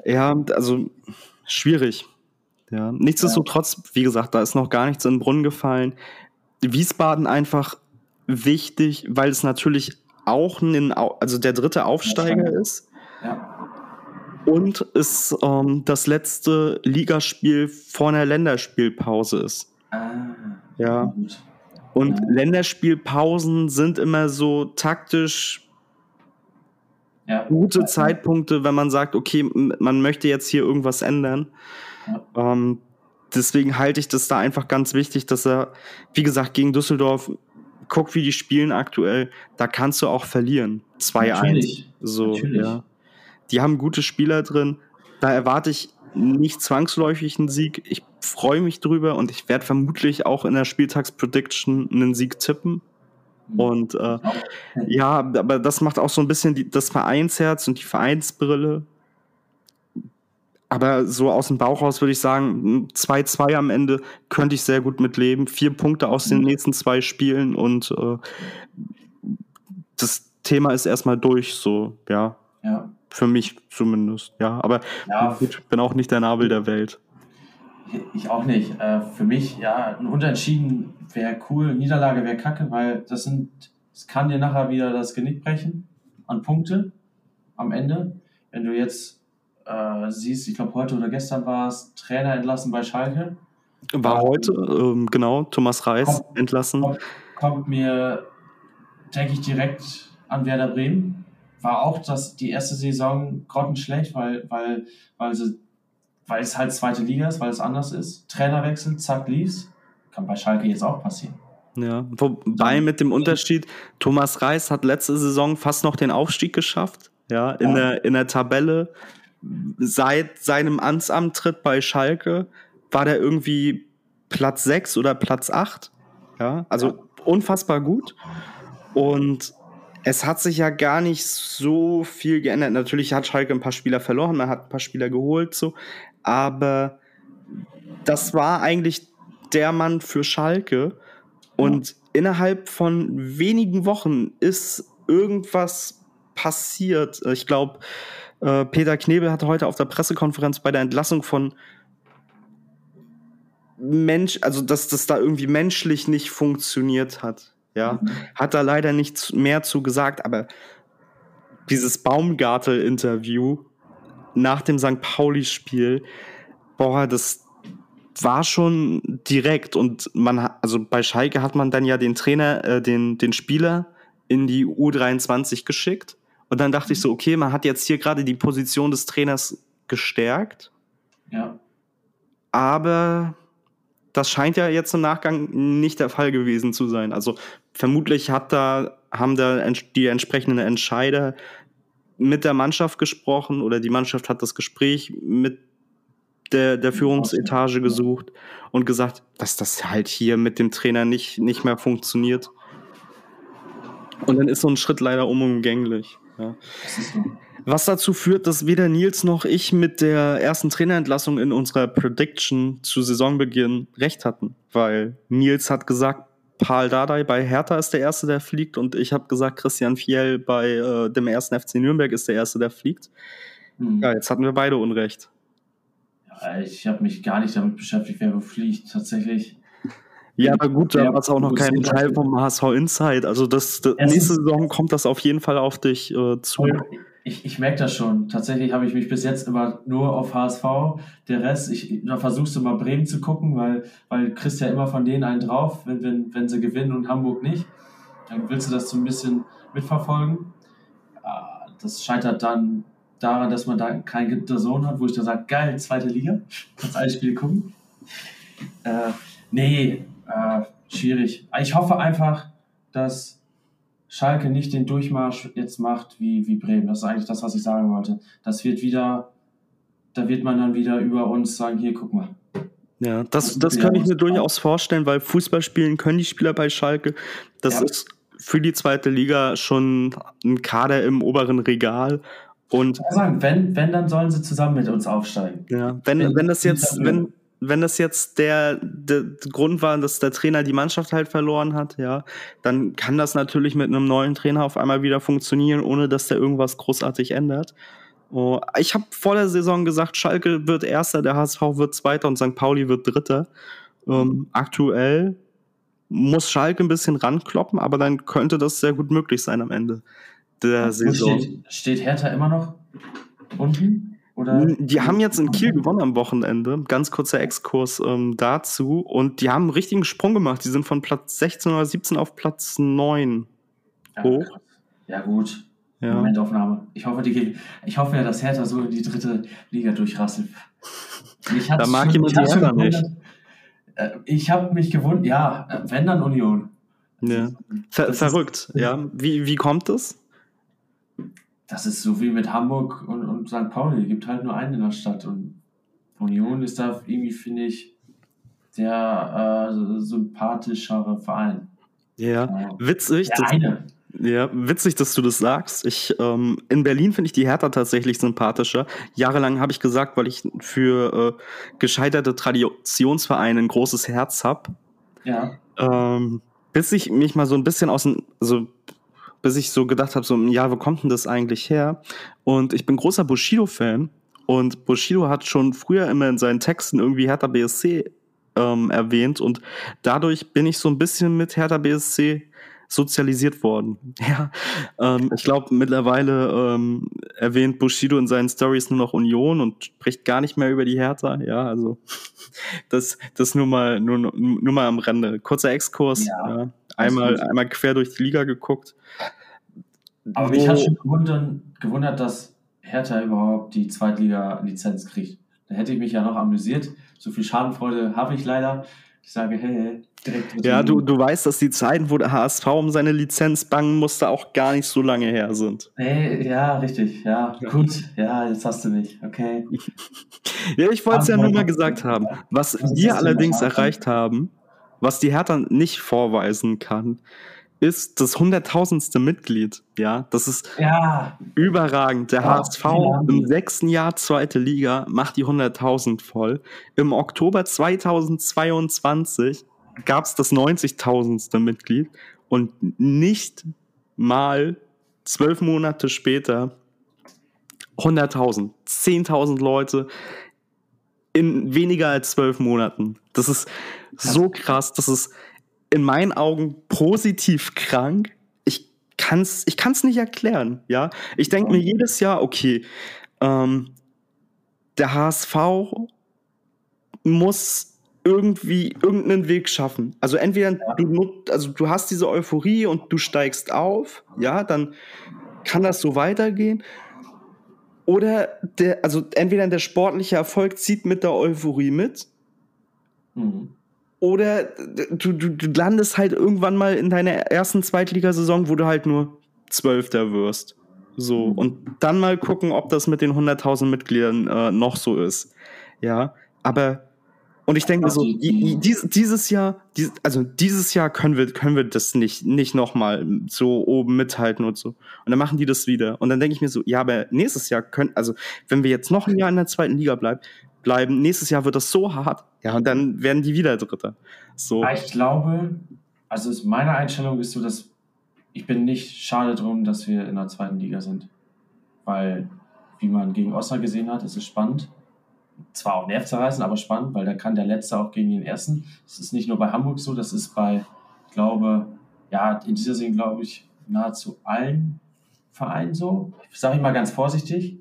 ja, also schwierig. Ja, nichtsdestotrotz, wie gesagt, da ist noch gar nichts in den Brunnen gefallen. Wiesbaden einfach wichtig, weil es natürlich auch ein, also der dritte Aufsteiger ist. Ja. Und es ähm, das letzte Ligaspiel vor einer Länderspielpause ist. Ah, ja. Gut. Und ja. Länderspielpausen sind immer so taktisch ja. gute Zeitpunkte, wenn man sagt, okay, man möchte jetzt hier irgendwas ändern. Ja. Ähm, deswegen halte ich das da einfach ganz wichtig, dass er, wie gesagt, gegen Düsseldorf guck, wie die spielen aktuell. Da kannst du auch verlieren. 2-1. So, Natürlich. ja. Die haben gute Spieler drin. Da erwarte ich nicht zwangsläufig einen Sieg. Ich freue mich drüber und ich werde vermutlich auch in der Spieltagsprediction einen Sieg tippen. Mhm. Und äh, ja, aber das macht auch so ein bisschen die, das Vereinsherz und die Vereinsbrille. Aber so aus dem Bauch raus würde ich sagen, 2-2 am Ende könnte ich sehr gut mitleben. Vier Punkte aus den mhm. nächsten zwei Spielen und äh, das Thema ist erstmal durch, so, ja. Ja. Für mich zumindest, ja. Aber ja, ich bin auch nicht der Nabel der Welt. Ich auch nicht. Äh, für mich, ja, ein Unentschieden wäre cool, Niederlage wäre kacke, weil das sind, es kann dir nachher wieder das Genick brechen an Punkte am Ende. Wenn du jetzt äh, siehst, ich glaube heute oder gestern war es, Trainer entlassen bei Schalke. War heute, ähm, genau, Thomas Reis kommt, entlassen. Kommt, kommt mir, denke ich, direkt an Werder Bremen war auch das, die erste Saison grottenschlecht, weil, weil, weil, sie, weil es halt zweite Liga ist, weil es anders ist. Trainerwechsel, zack, lief's. Kann bei Schalke jetzt auch passieren. Ja, wobei mit dem Unterschied, Thomas Reis hat letzte Saison fast noch den Aufstieg geschafft. Ja, in, ja. Der, in der Tabelle. Seit seinem Amtsantritt bei Schalke war der irgendwie Platz 6 oder Platz 8. Ja, also ja. unfassbar gut. Und es hat sich ja gar nicht so viel geändert. Natürlich hat Schalke ein paar Spieler verloren, man hat ein paar Spieler geholt, so. Aber das war eigentlich der Mann für Schalke. Und ja. innerhalb von wenigen Wochen ist irgendwas passiert. Ich glaube, äh, Peter Knebel hatte heute auf der Pressekonferenz bei der Entlassung von Mensch, also dass das da irgendwie menschlich nicht funktioniert hat. Ja, mhm. hat da leider nichts mehr zu gesagt, aber dieses Baumgartel-Interview nach dem St. Pauli-Spiel, boah, das war schon direkt und man also bei Schalke hat man dann ja den Trainer, äh, den, den Spieler in die U23 geschickt und dann dachte ich so, okay, man hat jetzt hier gerade die Position des Trainers gestärkt. Ja. Aber das scheint ja jetzt im Nachgang nicht der Fall gewesen zu sein. Also vermutlich hat da, haben da die entsprechenden Entscheider mit der Mannschaft gesprochen oder die Mannschaft hat das Gespräch mit der, der Führungsetage gesucht und gesagt, dass das halt hier mit dem Trainer nicht, nicht mehr funktioniert. Und dann ist so ein Schritt leider unumgänglich. Ja. Was dazu führt, dass weder Nils noch ich mit der ersten Trainerentlassung in unserer Prediction zu Saisonbeginn recht hatten. Weil Nils hat gesagt, Paul Dardai bei Hertha ist der Erste, der fliegt. Und ich habe gesagt, Christian Fiel bei äh, dem ersten FC Nürnberg ist der Erste, der fliegt. Hm. Ja, jetzt hatten wir beide Unrecht. Ja, ich habe mich gar nicht damit beschäftigt, wer fliegt. Tatsächlich. Ja, aber gut, da war es auch noch kein Teil vom HSV Insight. Also das, das nächste Saison kommt das auf jeden Fall auf dich äh, zu. Ich, ich merke das schon. Tatsächlich habe ich mich bis jetzt immer nur auf HSV. Der Rest, ich da versuchst du mal Bremen zu gucken, weil, weil kriegst ja immer von denen einen drauf, wenn, wenn, wenn sie gewinnen und Hamburg nicht. Dann willst du das so ein bisschen mitverfolgen. Ah, das scheitert dann daran, dass man da kein Sohn hat, wo ich dann sage, geil, zweite Liga, kannst alle Spiele gucken. Äh, nee, äh, schwierig. Ich hoffe einfach, dass Schalke nicht den Durchmarsch jetzt macht wie, wie Bremen. Das ist eigentlich das, was ich sagen wollte. Das wird wieder, da wird man dann wieder über uns sagen, hier, guck mal. Ja, das, das kann ich mir durchaus vorstellen, weil Fußball spielen können die Spieler bei Schalke. Das ja. ist für die zweite Liga schon ein Kader im oberen Regal. Und sagen, wenn, wenn, dann sollen sie zusammen mit uns aufsteigen. Ja, wenn, wenn, wenn das jetzt, wenn, wenn das jetzt der, der Grund war, dass der Trainer die Mannschaft halt verloren hat, ja, dann kann das natürlich mit einem neuen Trainer auf einmal wieder funktionieren, ohne dass der irgendwas großartig ändert. Oh, ich habe vor der Saison gesagt, Schalke wird Erster, der HSV wird Zweiter und St. Pauli wird Dritter. Ähm, aktuell muss Schalke ein bisschen rankloppen, aber dann könnte das sehr gut möglich sein am Ende der Saison. Steht, steht Hertha immer noch unten? Oder? Die haben jetzt in Kiel gewonnen am Wochenende. Ganz kurzer Exkurs ähm, dazu. Und die haben einen richtigen Sprung gemacht. Die sind von Platz 16 oder 17 auf Platz 9 ja, hoch. Ja, gut. Ja. Momentaufnahme. Ich hoffe, die, ich hoffe ja, dass Hertha so in die dritte Liga durchrasselt. da mag jemand die Hertha nicht. Äh, ich habe mich gewundert, ja, wenn dann Union. Ja. Ver verrückt, ja. Wie, wie kommt es? Das ist so wie mit Hamburg und, und St. Pauli. Es gibt halt nur einen in der Stadt. Und Union ist da irgendwie, finde ich, der äh, sympathischere Verein. Ja, ja. witzig. Der eine. Ja, witzig, dass du das sagst. Ich, ähm, in Berlin finde ich die Hertha tatsächlich sympathischer. Jahrelang habe ich gesagt, weil ich für äh, gescheiterte Traditionsvereine ein großes Herz habe. Ja. Ähm, bis ich mich mal so ein bisschen aus dem, also bis ich so gedacht habe, so, ja, wo kommt denn das eigentlich her? Und ich bin großer Bushido-Fan und Bushido hat schon früher immer in seinen Texten irgendwie Hertha BSC ähm, erwähnt und dadurch bin ich so ein bisschen mit Hertha BSC sozialisiert worden. *laughs* Ja, ähm, ich glaube mittlerweile ähm, erwähnt Bushido in seinen Stories nur noch Union und spricht gar nicht mehr über die Hertha. Ja, also *laughs* das, das nur mal nur, nur mal am Rande. Kurzer Exkurs. Ja, ja. Einmal einmal quer durch die Liga geguckt. Aber mich hat schon gewundert, gewundert, dass Hertha überhaupt die Zweitliga-Lizenz kriegt. Da hätte ich mich ja noch amüsiert. So viel Schadenfreude habe ich leider. Ich sage, hey, hey. Ja, du, du weißt, dass die Zeiten, wo der HSV um seine Lizenz bangen musste, auch gar nicht so lange her sind. Hey, ja, richtig. Ja, ja. gut. Ja, jetzt hast du mich. Okay. *laughs* ja, ich wollte es ja nur mal gesagt haben. Was wir allerdings erreicht haben, was die Hertha nicht vorweisen kann, ist das hunderttausendste Mitglied. Ja, das ist ja. überragend. Der ja, HSV im sechsten Jahr zweite Liga macht die 100.000 voll. Im Oktober 2022 gab es das 90.000. Mitglied und nicht mal zwölf Monate später 100.000, 10.000 Leute in weniger als zwölf Monaten. Das ist so krass. Das ist in meinen Augen positiv krank. Ich kann's, ich kann's nicht erklären. Ja, ich denke mir jedes Jahr, okay, ähm, der HSV muss irgendwie irgendeinen Weg schaffen. Also entweder du, also du hast diese Euphorie und du steigst auf, ja, dann kann das so weitergehen. Oder der, also entweder der sportliche Erfolg zieht mit der Euphorie mit. Mhm. Oder du, du, du landest halt irgendwann mal in deiner ersten Zweitligasaison, wo du halt nur Zwölfter wirst. So, mhm. und dann mal gucken, ob das mit den 100.000 Mitgliedern äh, noch so ist. Ja, aber Und ich denke so, dies, dieses Jahr, also dieses Jahr können wir, können wir das nicht, nicht nochmal so oben mithalten und so. Und dann machen die das wieder. Und dann denke ich mir so, ja, aber nächstes Jahr können, also wenn wir jetzt noch ein Jahr in der zweiten Liga bleiben, bleiben, nächstes Jahr wird das so hart, ja, und dann werden die wieder Dritter. So. Ich glaube, also meine Einstellung ist so, dass ich bin nicht schade drum, dass wir in der zweiten Liga sind. Weil, wie man gegen Osnabrück gesehen hat, ist es spannend zwar auch nervzerreißend, aber spannend, weil da kann der Letzte auch gegen den Ersten. Das ist nicht nur bei Hamburg so, das ist bei, ich glaube, ja, in dieser Saison glaube ich nahezu allen Vereinen so. Sage ich mal ganz vorsichtig.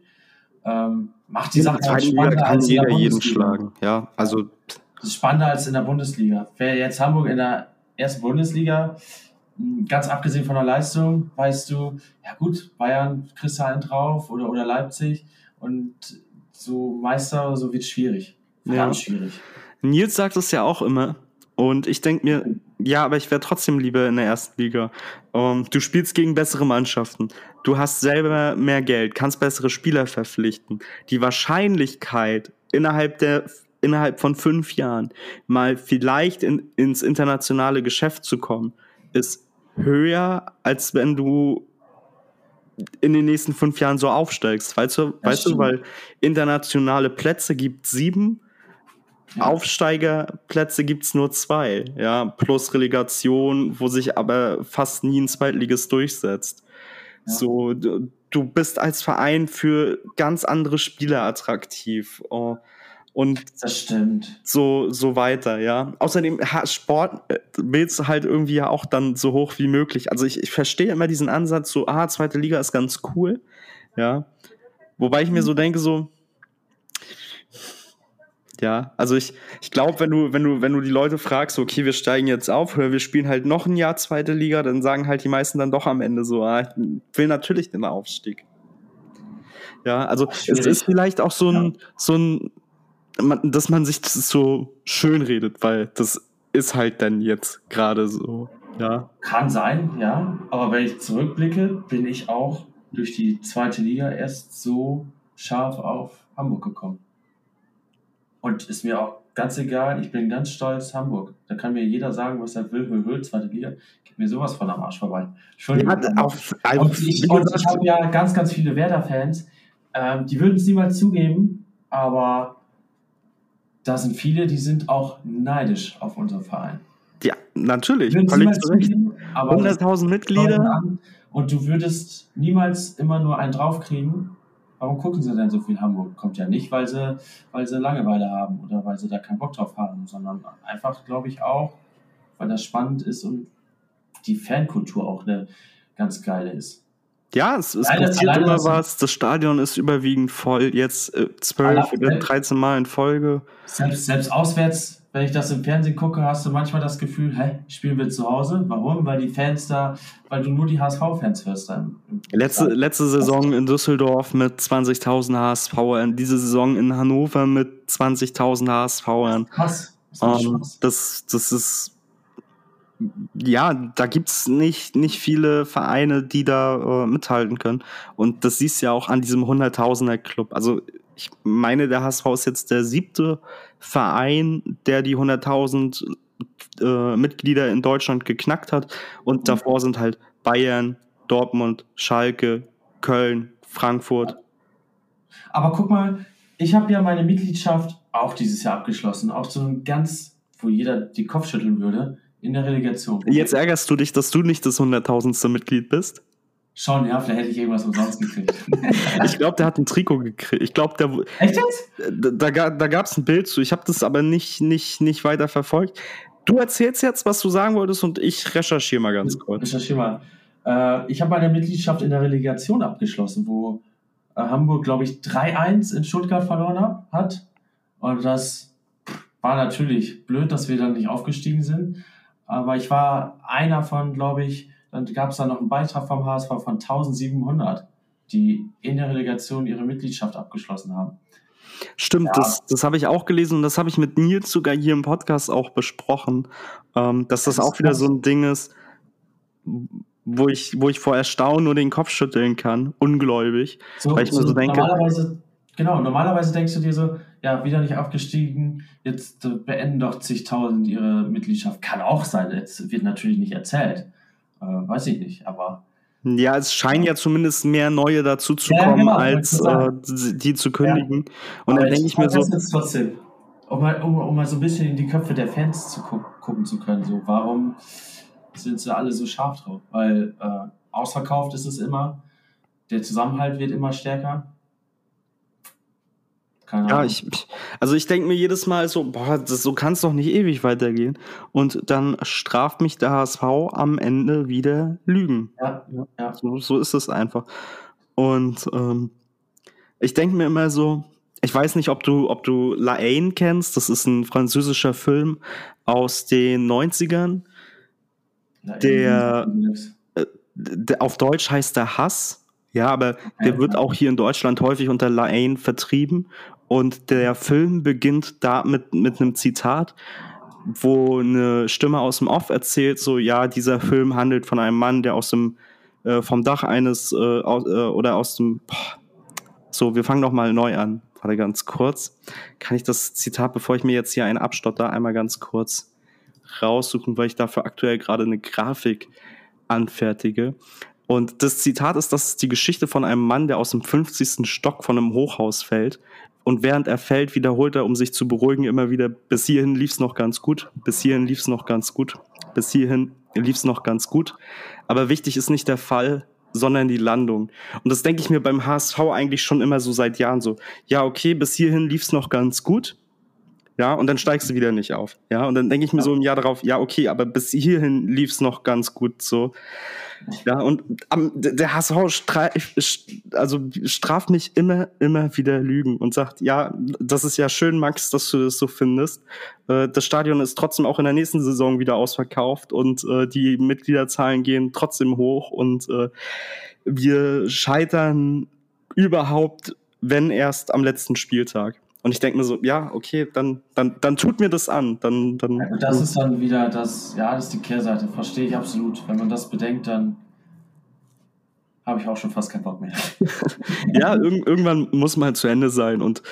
Ähm, macht die Sache halt spannender kann als jeder jeden schlagen. Ja, also das ist spannender als in der Bundesliga. Wäre jetzt Hamburg in der ersten Bundesliga, hm, ganz abgesehen von der Leistung, weißt du, ja gut, Bayern kriegst du einen drauf oder, oder Leipzig und so Meister, so wird es schwierig. Ja. Ganz schwierig. Nils sagt es ja auch immer. Und ich denke mir, ja, aber ich wäre trotzdem lieber in der ersten Liga. Um, ähm, du spielst gegen bessere Mannschaften. Du hast selber mehr Geld, kannst bessere Spieler verpflichten. Die Wahrscheinlichkeit, innerhalb der innerhalb von fünf Jahren mal vielleicht in, ins internationale Geschäft zu kommen, ist höher, als wenn du in den nächsten fünf Jahren so aufsteigst. Weißt du, weißt du weil internationale Plätze gibt sieben, ja. Aufsteigerplätze gibt es nur zwei, ja, plus Relegation, wo sich aber fast nie ein Zweitliges durchsetzt. Ja. So, du, du, bist als Verein für ganz andere Spieler attraktiv. Oh und das stimmt. so so weiter, ja. Außerdem Sport äh, willst du halt irgendwie ja auch dann so hoch wie möglich. Also ich, ich verstehe immer diesen Ansatz so, ah, zweite Liga ist ganz cool, ja. Wobei ich mir so denke so ja, also ich, ich glaube, wenn du, wenn du, wenn du die Leute fragst, okay, wir steigen jetzt auf oder wir spielen halt noch ein Jahr zweite Liga, dann sagen halt die meisten dann doch am Ende so, ah, ich will natürlich den Aufstieg. Ja, also es ist vielleicht auch so ein, ja. so ein dass man sich das so schön redet, weil das ist halt dann jetzt gerade so, ja. Kann sein, ja. Aber wenn ich zurückblicke, bin ich auch durch die zweite Liga erst so scharf auf Hamburg gekommen. Und ist mir auch ganz egal, ich bin ganz stolz Hamburg. Da kann mir jeder sagen, was er will, will, will, zweite Liga. Geht mir sowas von am Arsch vorbei. Entschuldigung. Ja, auf, und ich, und ich habe ja ganz, ganz viele Werder-Fans, ähm, die würden es niemals zugeben, aber da sind viele, die sind auch neidisch auf unseren Verein. Ja, natürlich. Völlig zu 100.000 Mitglieder. Und du würdest niemals immer nur einen draufkriegen. Warum gucken sie denn so viel Hamburg? Kommt ja nicht, weil sie, weil sie Langeweile haben oder weil sie da keinen Bock drauf haben, sondern einfach, glaube ich, auch, weil das spannend ist und die Fankultur auch eine ganz geile ist. Ja, es, es alleine, passiert immer was. Das Stadion ist überwiegend voll. Jetzt äh, zwölf äh, oder 13 Mal in Folge. Selbst, selbst auswärts, wenn ich das im Fernsehen gucke, hast du manchmal das Gefühl, hä, spielen wir zu Hause? Warum? Weil die Fans da, weil du nur die HSV-Fans hörst dann. Letzte, letzte Saison in Düsseldorf mit 20.000 HSVern, diese Saison in Hannover mit 20.000 HSVern. Krass. Das, um, ähm, das, das ist ja, da gibt's nicht, nicht viele Vereine, die da äh, mithalten können. Und das siehst du ja auch an diesem Hunderttausender Club. Also ich meine, der HSV ist jetzt der siebte Verein, der die 100.000 äh, Mitglieder in Deutschland geknackt hat. Und mhm. davor sind halt Bayern, Dortmund, Schalke, Köln, Frankfurt. Aber guck mal, ich habe ja meine Mitgliedschaft auch dieses Jahr abgeschlossen. Auch so ein ganz, wo jeder die Kopf schütteln würde in der Relegation. Jetzt ärgerst du dich, dass du nicht das hunderttausendste Mitglied bist? Schon, ja, vielleicht hätte ich irgendwas umsonst gekriegt. *laughs* ich glaube, der hat ein Trikot gekriegt. Ich glaube, der. Echt jetzt? Da, da, da gab es ein Bild zu. Ich habe das aber nicht, nicht, nicht weiter verfolgt. Du erzählst jetzt, was du sagen wolltest, und ich recherchiere mal ganz kurz. Recherchiere mal. Äh, ich habe meine Mitgliedschaft in der Relegation abgeschlossen, wo äh, Hamburg, glaube ich, 3-1 in Stuttgart verloren hat. Und das war natürlich blöd, dass wir dann nicht aufgestiegen sind. Aber ich war einer von, glaube ich, dann gab es da noch einen Beitrag vom HSV von 1700, die in der Relegation ihre Mitgliedschaft abgeschlossen haben. Stimmt, ja. das, das habe ich auch gelesen und das habe ich mit Nils sogar hier im Podcast auch besprochen, ähm, dass das, das auch wieder so ein Ding ist, wo ich, wo ich vor Erstaunen nur den Kopf schütteln kann, ungläubig. So, weil ich so mir so denke. Normalerweise Genau, normalerweise denkst du dir so, ja, wieder nicht aufgestiegen, jetzt äh, beenden doch zigtausend ihre Mitgliedschaft. Kann auch sein, jetzt wird natürlich nicht erzählt. Äh, weiß ich nicht, aber. Ja, es scheinen ja zumindest mehr neue dazu zu ja, kommen, genau, als äh, die zu kündigen. Ja. Und dann denke ich mir so. Jetzt trotzdem, um mal, um, um mal so ein bisschen in die Köpfe der Fans zu gu gucken zu können, so warum sind sie alle so scharf drauf? Weil äh, ausverkauft ist es immer, der Zusammenhalt wird immer stärker keine ja, ich, also ich denke mir jedes Mal so, boah, das, so kann es doch nicht ewig weitergehen. Und dann straft mich der HSV am Ende wieder Lügen. Ja, ja. So, so ist es einfach. Und ähm, ich denke mir immer so, ich weiß nicht, ob du, ob du La Haine kennst. Das ist ein französischer Film aus den 90ern. Der, äh, der auf Deutsch heißt der Hass. Ja, aber der wird auch hier in Deutschland häufig unter La Haine vertrieben. Und der Film beginnt da mit, mit einem Zitat, wo eine Stimme aus dem Off erzählt, so, ja, dieser Film handelt von einem Mann, der aus dem, äh, vom Dach eines, äh, aus, äh, oder aus dem, boah, so, wir fangen noch mal neu an. Warte ganz kurz. Kann ich das Zitat, bevor ich mir jetzt hier einen abstotter, einmal ganz kurz raussuchen, weil ich dafür aktuell gerade eine Grafik anfertige. Und das Zitat ist, das ist die Geschichte von einem Mann, der aus dem 50. Stock von einem Hochhaus fällt, und während er fällt, wiederholt er, um sich zu beruhigen, immer wieder, bis hierhin lief es noch ganz gut, bis hierhin lief es noch ganz gut, bis hierhin lief es noch ganz gut. Aber wichtig ist nicht der Fall, sondern die Landung. Und das denke ich mir beim HSV eigentlich schon immer so seit Jahren so. Ja, okay, bis hierhin lief es noch ganz gut. Ja, und dann steigst du wieder nicht auf. Ja, und dann denke ich mir so im Jahr darauf, ja, okay, aber bis hierhin lief es noch ganz gut so. Ja, und am, der HSV also straft mich immer, immer wieder Lügen und sagt, ja, das ist ja schön, Max, dass du das so findest. Äh, das Stadion ist trotzdem auch in der nächsten Saison wieder ausverkauft und äh, die Mitgliederzahlen gehen trotzdem hoch und äh, wir scheitern überhaupt, wenn erst am letzten Spieltag. Und ich denke mir so, ja, okay, dann, dann, dann tut mir das an. Dann, dann, ja, das ist dann wieder das, ja, das ist die Kehrseite, verstehe ich absolut. Wenn man das bedenkt, dann habe ich auch schon fast keinen Bock mehr. *laughs* ja, irg irgendwann muss man halt zu Ende sein. Und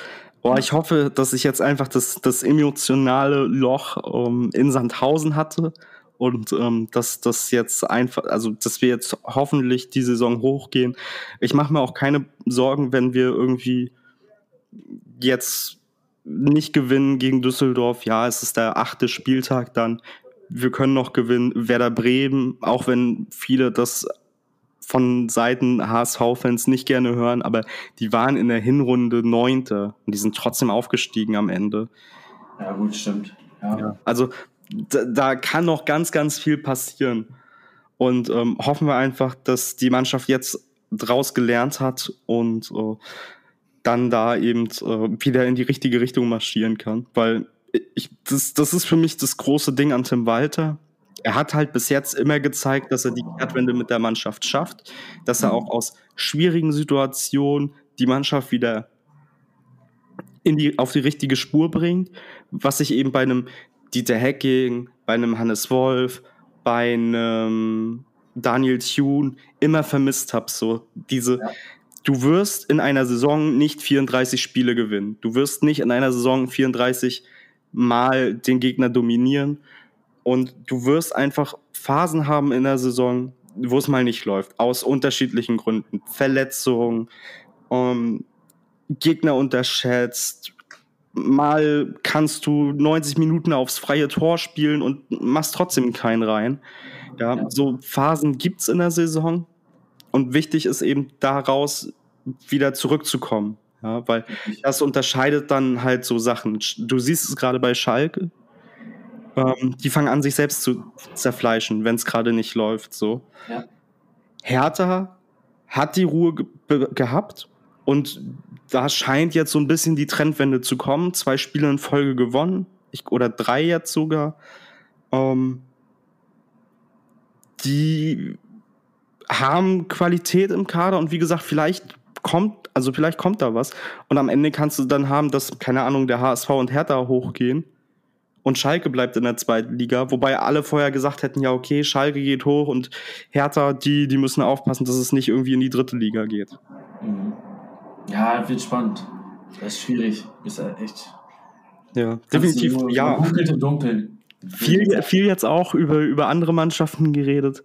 oh, ich hoffe, dass ich jetzt einfach das, das emotionale Loch ähm, in Sandhausen hatte und ähm, dass das jetzt einfach, also dass wir jetzt hoffentlich die Saison hochgehen. Ich mache mir auch keine Sorgen, wenn wir irgendwie jetzt nicht gewinnen gegen Düsseldorf, ja, es ist der achte Spieltag dann. Wir können noch gewinnen. Werder Bremen, auch wenn viele das von Seiten HSV-Fans nicht gerne hören, aber die waren in der Hinrunde Neunte und die sind trotzdem aufgestiegen am Ende. Ja, gut, stimmt. Ja. ja also da, da, kann noch ganz, ganz viel passieren. Und ähm, hoffen wir einfach, dass die Mannschaft jetzt draus gelernt hat und äh, dann da eben äh, wieder in die richtige Richtung marschieren kann. Weil ich, das, das ist für mich das große Ding an Tim Walter. Er hat halt bis jetzt immer gezeigt, dass er die Kehrtwende mit der Mannschaft schafft, dass er mhm. auch aus schwierigen Situationen die Mannschaft wieder in die, auf die richtige Spur bringt, was ich eben bei einem Dieter Hecking, bei einem Hannes Wolf, bei einem Daniel Thune immer vermisst habe. So diese, ja du wirst in einer Saison nicht 34 Spiele gewinnen. Du wirst nicht in einer Saison 34 Mal den Gegner dominieren. Und du wirst einfach Phasen haben in der Saison, wo es mal nicht läuft. Aus unterschiedlichen Gründen. Verletzungen, um, Gegner unterschätzt. Mal kannst du 90 Minuten aufs freie Tor spielen und machst trotzdem keinen rein. Ja, so Phasen gibt's in der Saison. Und wichtig ist eben daraus wieder zurückzukommen. Ja, weil das unterscheidet dann halt so Sachen. Du siehst es gerade bei Schalke. Ähm, die fangen an, sich selbst zu zerfleischen, wenn es gerade nicht läuft. So. Ja. Hertha hat die Ruhe ge gehabt und da scheint jetzt so ein bisschen die Trendwende zu kommen. Zwei Spiele in Folge gewonnen, ich, oder drei jetzt sogar. Ähm, die haben Qualität im Kader und wie gesagt, vielleicht kommt, also vielleicht kommt da was. Und am Ende kannst du dann haben, dass, keine Ahnung, der HSV und Hertha hochgehen und Schalke bleibt in der zweiten Liga, wobei alle vorher gesagt hätten, ja, okay, Schalke geht hoch und Hertha, die, die müssen aufpassen, dass es nicht irgendwie in die dritte Liga geht. Mhm. Ja, wird spannend. Das ist schwierig. Ist ja echt. Ja, definitiv. Nur, ja. im Dunkeln. Viel, viel jetzt auch über, über andere Mannschaften geredet.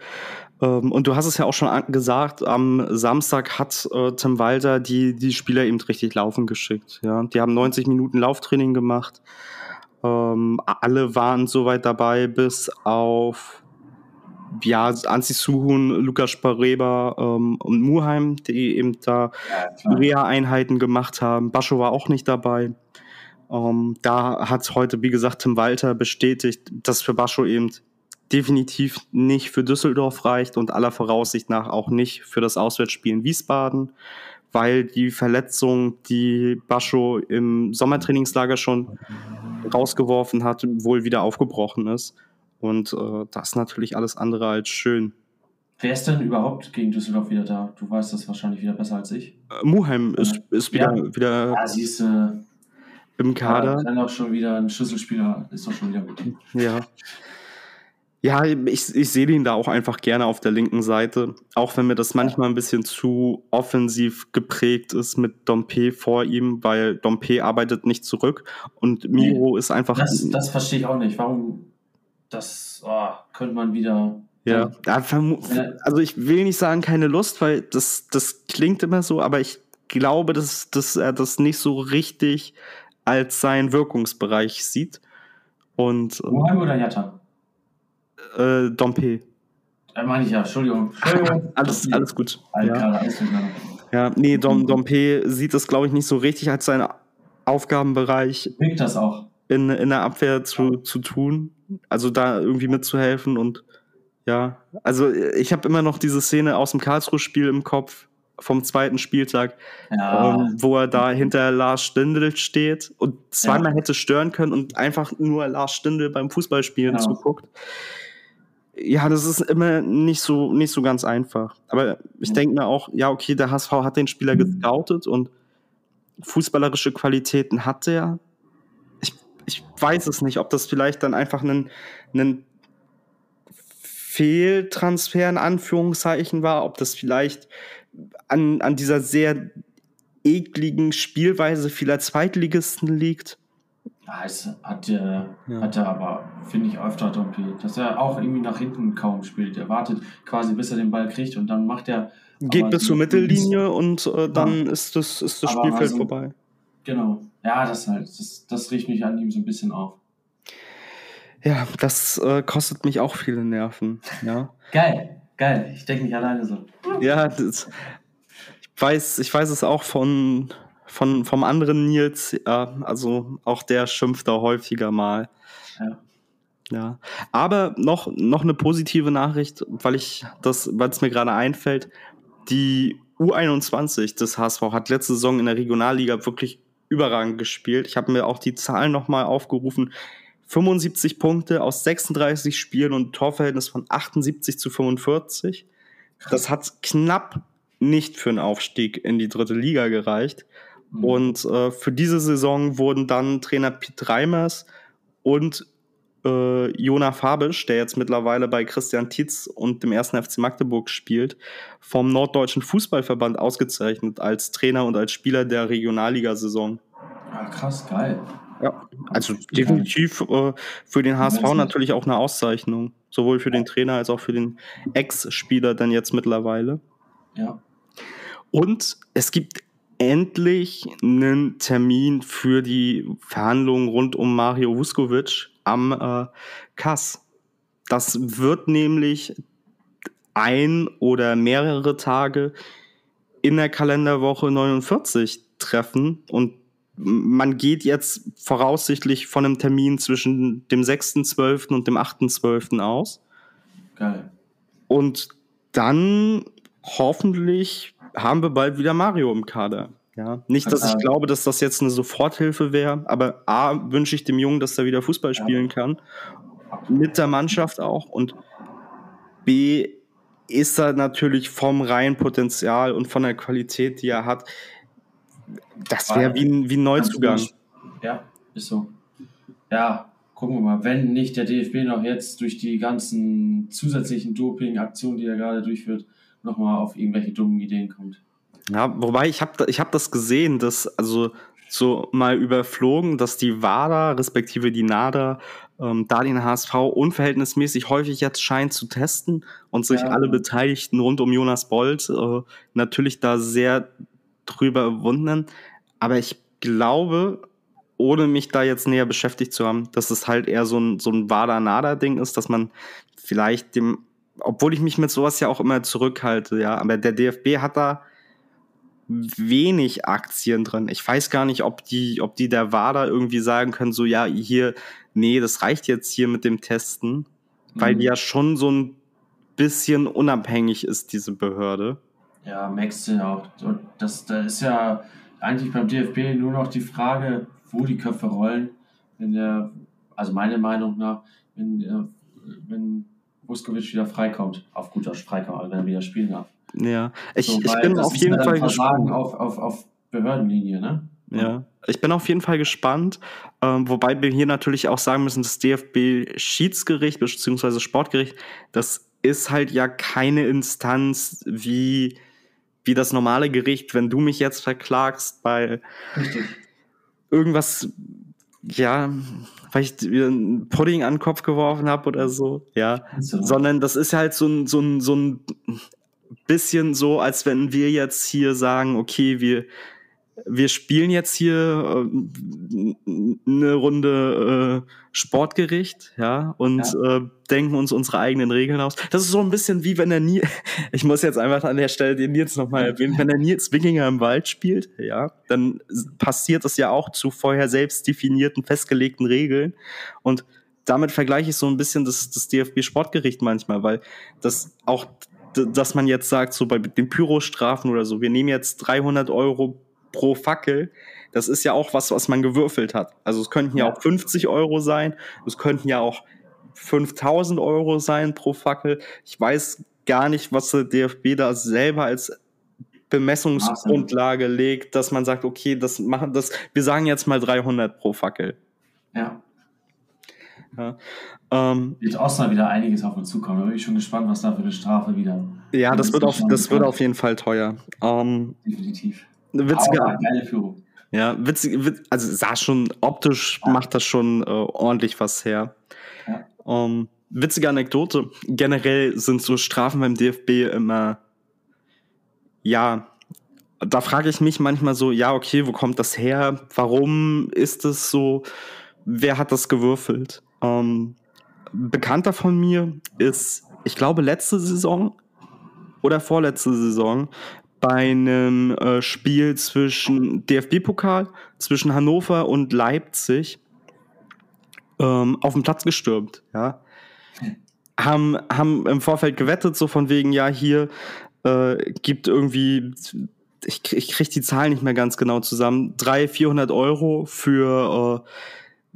Ähm, und du hast es ja auch schon gesagt, am Samstag hat äh, Tim Walter die, die Spieler eben richtig laufen geschickt. Ja? Die haben 90 Minuten Lauftraining gemacht. Ähm, alle waren soweit dabei, bis auf ja, Anzi Suhun, Lukas Spareba ähm, und Muheim, die eben da ja, Reha-Einheiten gemacht haben. Bascho war auch nicht dabei. Ähm, da hat heute, wie gesagt, Tim Walter bestätigt, dass für Bascho eben definitiv nicht für Düsseldorf reicht und aller Voraussicht nach auch nicht für das Auswärtsspiel in Wiesbaden, weil die Verletzung, die Bascho im Sommertrainingslager schon rausgeworfen hat, wohl wieder aufgebrochen ist. Und äh, das ist natürlich alles andere als schön. Wer ist denn überhaupt gegen Düsseldorf wieder da? Du weißt das wahrscheinlich wieder besser als ich. Äh, Muheim ist, ist wieder, ja. wieder ja, sie ist, äh, im Kader. Ja, dann auch schon wieder ein Schlüsselspieler, ist doch schon wieder gut. Ja. Ja, ich, ich sehe den da auch einfach gerne auf der linken Seite. Auch wenn mir das manchmal ein bisschen zu offensiv geprägt ist mit Dompe vor ihm, weil Dompe arbeitet nicht zurück und Miro nee, ist einfach. Das, das verstehe ich auch nicht. Warum das oh, könnte man wieder. Ja, also ich will nicht sagen, keine Lust, weil das, das klingt immer so, aber ich glaube, dass, dass er das nicht so richtig als seinen Wirkungsbereich sieht. Und, Moheim oder Jatta? Äh, Dompe. Da meine ich ja, Entschuldigung. Entschuldigung. *laughs* alles, alles gut. Ja. ja, nee, Dom, Dompe sieht das, glaube ich, nicht so richtig als seinen Aufgabenbereich. Wirkt das auch. In, in der Abwehr zu, zu tun. Also da irgendwie mitzuhelfen und ja, also ich habe immer noch diese Szene aus dem Karlsruhe-Spiel im Kopf vom zweiten Spieltag, ja. ähm, wo er da hinter Lars Stindl steht und zweimal ja. hätte stören können und einfach nur Lars Stindl beim Fußballspielen ja. zuguckt. Ja, das ist immer nicht so, nicht so ganz einfach. Aber ich denke mir auch, ja, okay, der HSV hat den Spieler mhm. gescoutet und fußballerische Qualitäten hat er ich weiß es nicht, ob das vielleicht dann einfach ein, ein Fehltransfer in Anführungszeichen war, ob das vielleicht an, an dieser sehr ekligen Spielweise vieler Zweitligisten liegt. Ja, es hat, äh, ja. hat er aber, finde ich, öfter Dompi, dass er auch irgendwie nach hinten kaum spielt. Er wartet quasi, bis er den Ball kriegt und dann macht er. Geht bis zur Mittellinie und äh, dann ja. ist das, ist das Spielfeld also, vorbei. Genau. Ja, das halt, das, das riecht mich an ihm so ein bisschen auf. Ja, das äh, kostet mich auch viele Nerven. Ja. geil, geil. Ich denke nicht alleine so. Ja, das, ich weiß, ich weiß es auch von, von vom anderen Nils. Ja, also auch der schimpft da häufiger mal. Ja. Ja, aber noch, noch eine positive Nachricht, weil ich das, weil es mir gerade einfällt. Die U21 des HSV hat letzte Saison in der Regionalliga wirklich überragend gespielt. Ich habe mir auch die Zahlen nochmal aufgerufen. 75 Punkte aus 36 Spielen und Torverhältnis von 78 zu 45. Das hat knapp nicht für einen Aufstieg in die dritte Liga gereicht. Mhm. Und äh, für diese Saison wurden dann Trainer Piet Reimers und äh, Jona Fabisch, der jetzt mittlerweile bei Christian Tietz und dem ersten FC Magdeburg spielt, vom Norddeutschen Fußballverband ausgezeichnet als Trainer und als Spieler der Regionalligasaison. Ja, krass, geil. Ja, also definitiv äh, für den HSV natürlich auch eine Auszeichnung. Sowohl für den Trainer als auch für den Ex-Spieler dann jetzt mittlerweile. Ja. Und es gibt endlich einen Termin für die Verhandlungen rund um Mario Vuskovic am äh, Kass. Das wird nämlich ein oder mehrere Tage in der Kalenderwoche 49 treffen und man geht jetzt voraussichtlich von einem Termin zwischen dem 6.12. und dem 8.12. aus. Geil. Und dann hoffentlich haben wir bald wieder Mario im Kader. Ja, nicht, dass ich glaube, dass das jetzt eine Soforthilfe wäre, aber A, wünsche ich dem Jungen, dass er wieder Fußball spielen kann. Mit der Mannschaft auch. Und B, ist er natürlich vom reinen Potenzial und von der Qualität, die er hat, das wäre wie, ein, wie ein Neuzugang. Ja, ist so. Ja, gucken wir mal. Wenn nicht der DFB noch jetzt durch die ganzen zusätzlichen Doping-Aktionen, die er gerade durchführt, nochmal auf irgendwelche dummen Ideen kommt. Ja, wobei ich habe ich hab das gesehen, dass also so mal überflogen, dass die WADA respektive die NADA ähm, da den HSV unverhältnismäßig häufig jetzt scheint zu testen und sich ja. alle Beteiligten rund um Jonas Bold äh, natürlich da sehr drüber wundern. Aber ich glaube, ohne mich da jetzt näher beschäftigt zu haben, dass es halt eher so ein, so ein WADA-NADA-Ding ist, dass man vielleicht dem, obwohl ich mich mit sowas ja auch immer zurückhalte, ja, aber der DFB hat da wenig Aktien drin. Ich weiß gar nicht, ob die, ob die der WADA irgendwie sagen können, so ja, hier, nee, das reicht jetzt hier mit dem Testen, mhm. weil die ja schon so ein bisschen unabhängig ist, diese Behörde. Ja, Max auch. Das, da ist ja eigentlich beim DFB nur noch die Frage, wo die Köpfe rollen, wenn der, also meiner Meinung nach, wenn, äh, wenn Vuskovic wieder freikommt, auf guter Freikommt, also wenn er wieder spielen darf. Ja, ich, so, ich bin auf jeden Fall gespannt. Auf, auf, auf Behördenlinie, ne? Ja, ich bin auf jeden Fall gespannt, ähm, wobei wir hier natürlich auch sagen müssen, das DFB-Schiedsgericht bzw. Sportgericht, das ist halt ja keine Instanz wie, wie das normale Gericht, wenn du mich jetzt verklagst bei Richtig. irgendwas, ja, weil ich einen Pudding an den Kopf geworfen habe oder so, ja, so. sondern das ist halt so ein, so ein, so ein bisschen so, als wenn wir jetzt hier sagen, okay, wir, wir spielen jetzt hier äh, eine Runde äh, Sportgericht, ja, und ja. Äh, denken uns unsere eigenen Regeln aus. Das ist so ein bisschen wie wenn der Nils, *laughs* ich muss jetzt einfach an der Stelle den Nils nochmal erwähnen, wenn der Nils Wikinger im Wald spielt, ja, dann passiert es ja auch zu vorher selbst definierten, festgelegten Regeln und damit vergleiche ich so ein bisschen das, das DFB-Sportgericht manchmal, weil das auch dass man jetzt sagt, so bei den Pyrostrafen oder so, wir nehmen jetzt 300 Euro pro Fackel. Das ist ja auch was, was man gewürfelt hat. Also es könnten ja auch 50 Euro sein, es könnten ja auch 5000 Euro sein pro Fackel. Ich weiß gar nicht, was der DFB da selber als Bemessungsgrundlage legt, dass man sagt, okay, das machen das, wir sagen jetzt mal 300 pro Fackel. Ja. ja. Ähm, wird Osnabrück wieder einiges auf uns zukommen. Da bin ich schon gespannt, was da für eine Strafe wieder. Ja, das wird auf, das wird auf jeden Fall teuer. Ähm, Definitiv. Witzige, Aber geile Führung. Ja, witzig, witz, also sah schon optisch ja. macht das schon äh, ordentlich was her. Ja. Ähm, witzige Anekdote. Generell sind so Strafen beim DFB immer, ja, da frage ich mich manchmal so, ja, okay, wo kommt das her? Warum ist es so? Wer hat das gewürfelt? Ähm, Bekannter von mir ist, ich glaube, letzte Saison oder vorletzte Saison bei einem äh, Spiel zwischen DFB-Pokal, zwischen Hannover und Leipzig ähm, auf dem Platz gestürmt, ja. Haben, haben im Vorfeld gewettet, so von wegen, ja, hier äh, gibt irgendwie, ich, ich kriege die Zahlen nicht mehr ganz genau zusammen, 300, 400 Euro für äh,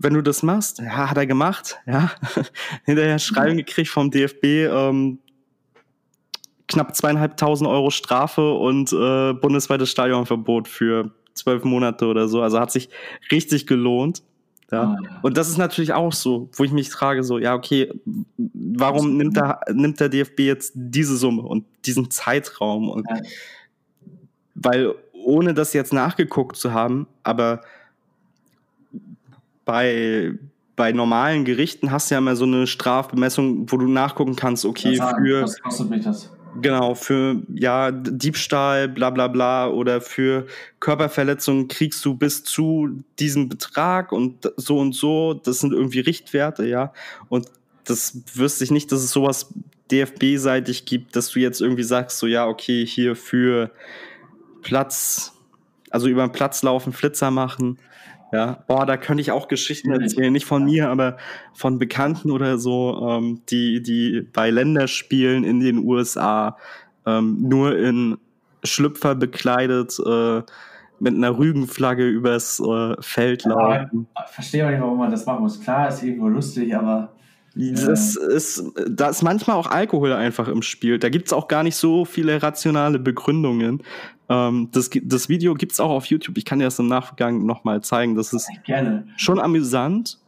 wenn du das machst, ja, hat er gemacht, ja. *laughs* Hinterher Schreiben gekriegt vom DFB, ähm, knapp zweieinhalbtausend Euro Strafe und äh, bundesweites Stadionverbot für zwölf Monate oder so. Also hat sich richtig gelohnt. Ja. Ah, Und das ist natürlich auch so, wo ich mich frage, so, ja, okay, warum nimmt der, nimmt der DFB jetzt diese Summe und diesen Zeitraum? Und, ja. Weil ohne das jetzt nachgeguckt zu haben, aber bei, bei normalen Gerichten hast du ja immer so eine Strafbemessung, wo du nachgucken kannst, okay, sagen, für. Was kostet mich das? Genau, für ja, Diebstahl, bla bla bla oder für Körperverletzung kriegst du bis zu diesem Betrag und so und so. Das sind irgendwie Richtwerte, ja. Und das wüsste ich nicht, dass es sowas DFB-seitig gibt, dass du jetzt irgendwie sagst, so ja, okay, hier für Platz, also über den Platz laufen, Flitzer machen ja, boah, da könnte ich auch Geschichten erzählen, nicht von mir, aber von Bekannten oder so, ähm, die, die bei Länderspielen in den USA ähm, nur in Schlüpfer bekleidet äh, mit einer Rügenflagge übers äh, Feld laufen. Ja, verstehe auch nicht, warum man das machen muss. Klar, ist irgendwo lustig, aber das ist, da ist manchmal auch Alkohol einfach im Spiel. Da gibt's auch gar nicht so viele rationale Begründungen. Ähm, das, das Video gibt's auch auf YouTube. Ich kann dir das im Nachgang nochmal zeigen. Das ist Gerne. schon amüsant.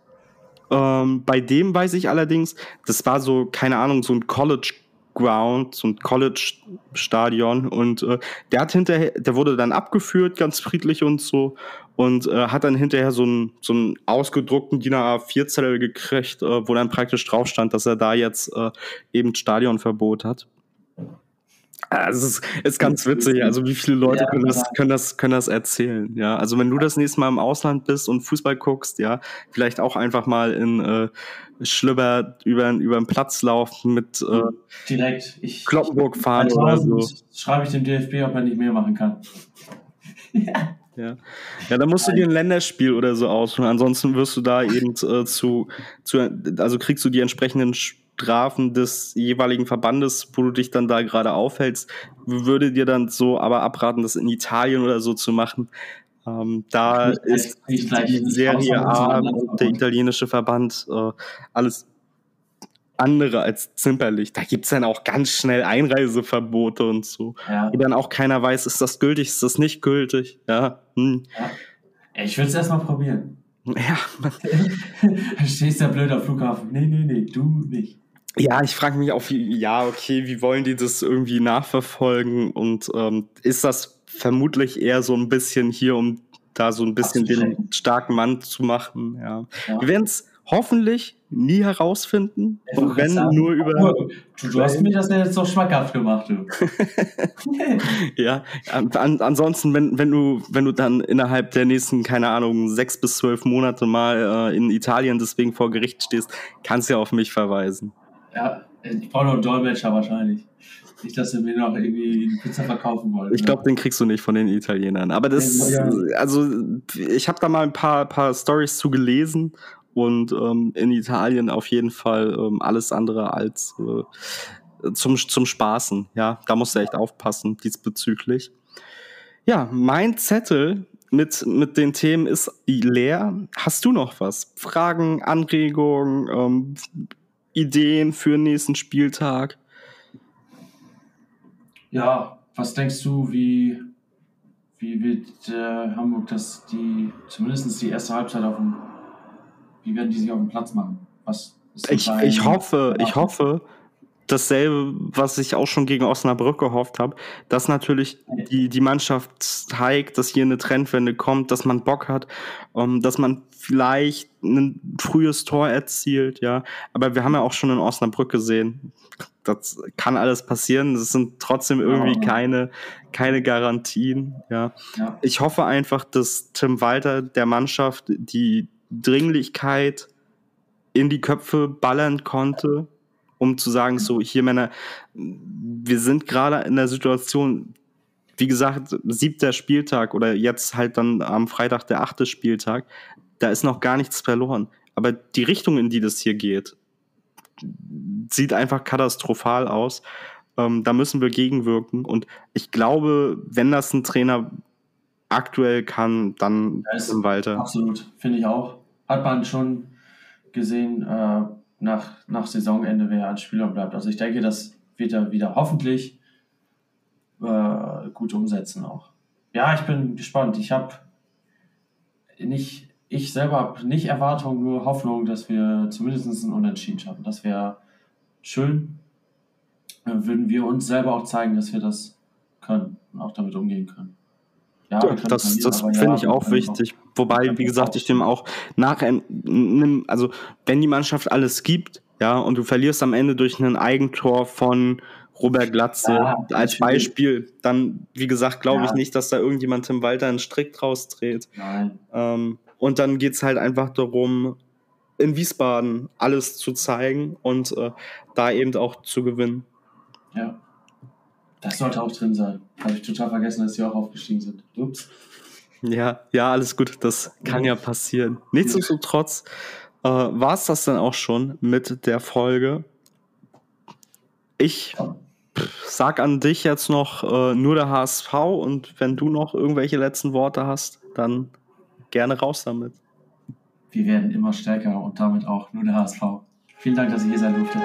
Ähm, bei dem weiß ich allerdings, das war so, keine Ahnung, so ein College Ground, so ein College-Stadion und äh, der hat hinterher, der wurde dann abgeführt, ganz friedlich und so und äh, hat dann hinterher so einen so einen ausgedruckten DIN A4-Zettel gekriegt, äh, wo dann praktisch drauf stand, dass er da jetzt äh, eben Stadionverbot hat. Also es ist, ist ganz witzig. Also wie viele Leute ja, können das, können das, können das erzählen? Ja, also wenn du das nächste Mal im Ausland bist und Fußball guckst, ja, vielleicht auch einfach mal in äh, Schlüpper über, über den Platz laufen mit äh, direkt ich, Kloppenburg fahren ich, oder so. Schreibe ich dem DFB, ob er nicht mehr machen kann. *laughs* ja. Ja. ja, dann musst du dir ein Länderspiel oder so aussuchen. Ansonsten wirst du da eben äh, zu, zu, also kriegst du die entsprechenden Strafen des jeweiligen Verbandes, wo du dich dann da gerade aufhältst, würde dir dann so aber abraten, das in Italien oder so zu machen. Ähm, da ist die Serie A der italienische Verband äh, alles andere als zimperlich. Da gibt's dann auch ganz schnell Einreiseverbote und so. Ja. Wo dann auch keiner weiß, ist das gültig, ist das nicht gültig. Ja. Hm. ja. Ich würde es erstmal probieren. Ja. *laughs* Stehst da blöd am Flughafen. Nee, nee, nee, du nicht. Ja, ich frage mich auch, wie, ja, okay, wie wollen die das irgendwie nachverfolgen? Und ähm, ist das vermutlich eher so ein bisschen hier, um da so ein bisschen den starken Mann zu machen? Ja. ja. Wir werden es hoffentlich nie herausfinden. Ich und wenn nur über. Du, du hast mir das ja jetzt so schmackhaft gemacht, du. *laughs* ja, an, ansonsten, wenn, wenn du, wenn du dann innerhalb der nächsten, keine Ahnung, sechs bis zwölf Monate mal äh, in Italien deswegen vor Gericht stehst, kannst du ja auf mich verweisen. Ja, ich brauche noch einen Dolmetscher wahrscheinlich. Nicht, dass sie mir noch irgendwie eine Pizza verkaufen wollen. Ich glaube, den kriegst du nicht von den Italienern. Aber das, ja. also ich habe da mal ein paar, paar Stories zu gelesen und ähm, in Italien auf jeden Fall ähm, alles andere als äh, zum, zum Spaßen. Ja, da musst du echt aufpassen diesbezüglich. Ja, mein Zettel mit, mit den Themen ist leer. Hast du noch was? Fragen, Anregungen, ähm, Ideen für den nächsten Spieltag? Ja, was denkst du, wie, wie wird äh, Hamburg das die, zumindest die erste Halbzeit auf dem, wie werden die sich auf dem Platz machen? Was ich, ich hoffe, ich hoffe, dasselbe, was ich auch schon gegen Osnabrück gehofft habe, dass natürlich die, die Mannschaft zeigt, dass hier eine Trendwende kommt, dass man Bock hat, um, ähm, dass man vielleicht ein frühes Tor erzielt, ja. Aber wir haben ja auch schon in Osnabrück gesehen, das kann alles passieren. Das sind trotzdem irgendwie ja. keine, keine Garantien, ja. ja. Ich hoffe einfach, dass Tim Walter der Mannschaft die Dringlichkeit in die Köpfe ballern konnte, um zu sagen, so, hier Männer, wir sind gerade in der Situation, wie gesagt, siebter Spieltag oder jetzt halt dann am Freitag der achte Spieltag, da ist noch gar nichts verloren. Aber die Richtung, in die das hier geht, sieht einfach katastrophal aus. Ähm, da müssen wir gegenwirken. Und ich glaube, wenn das ein Trainer aktuell kann, dann ja, ist Walter. Absolut, finde ich auch. Hat man schon gesehen, äh, nach, nach Saisonende, wer als Spieler bleibt. Also ich denke, das wird er wieder hoffentlich äh, gut umsetzen auch. Ja, ich bin gespannt. Ich habe nicht, ich selber habe nicht Erwartungen, nur Hoffnung, dass wir zumindest ein Unentschieden schaffen. Das wäre schön. Dann würden wir uns selber auch zeigen, dass wir das können und auch damit umgehen können. Ja, das, das finde ja, ich auch wichtig. Auch, Wobei, wie gesagt, ich dem auch nachher, also wenn die Mannschaft alles gibt, ja, und du verlierst am Ende durch ein Eigentor von Robert Glatze ja, als Beispiel, dann, wie gesagt, glaube ja. ich nicht, dass da irgendjemand Tim Walter einen Strick draus dreht. Nein. Ähm, und dann geht es halt einfach darum, in Wiesbaden alles zu zeigen und äh, da eben auch zu gewinnen. Ja. Das sollte auch drin sein. Habe ich total vergessen, dass sie auch aufgestiegen sind. Ups. Ja, ja, alles gut. Das kann ja passieren. Nichtsdestotrotz äh, war es das dann auch schon mit der Folge. Ich sag an dich jetzt noch äh, nur der HSV und wenn du noch irgendwelche letzten Worte hast, dann gerne raus damit. Wir werden immer stärker und damit auch nur der HSV. Vielen Dank, dass ich hier sein durfte.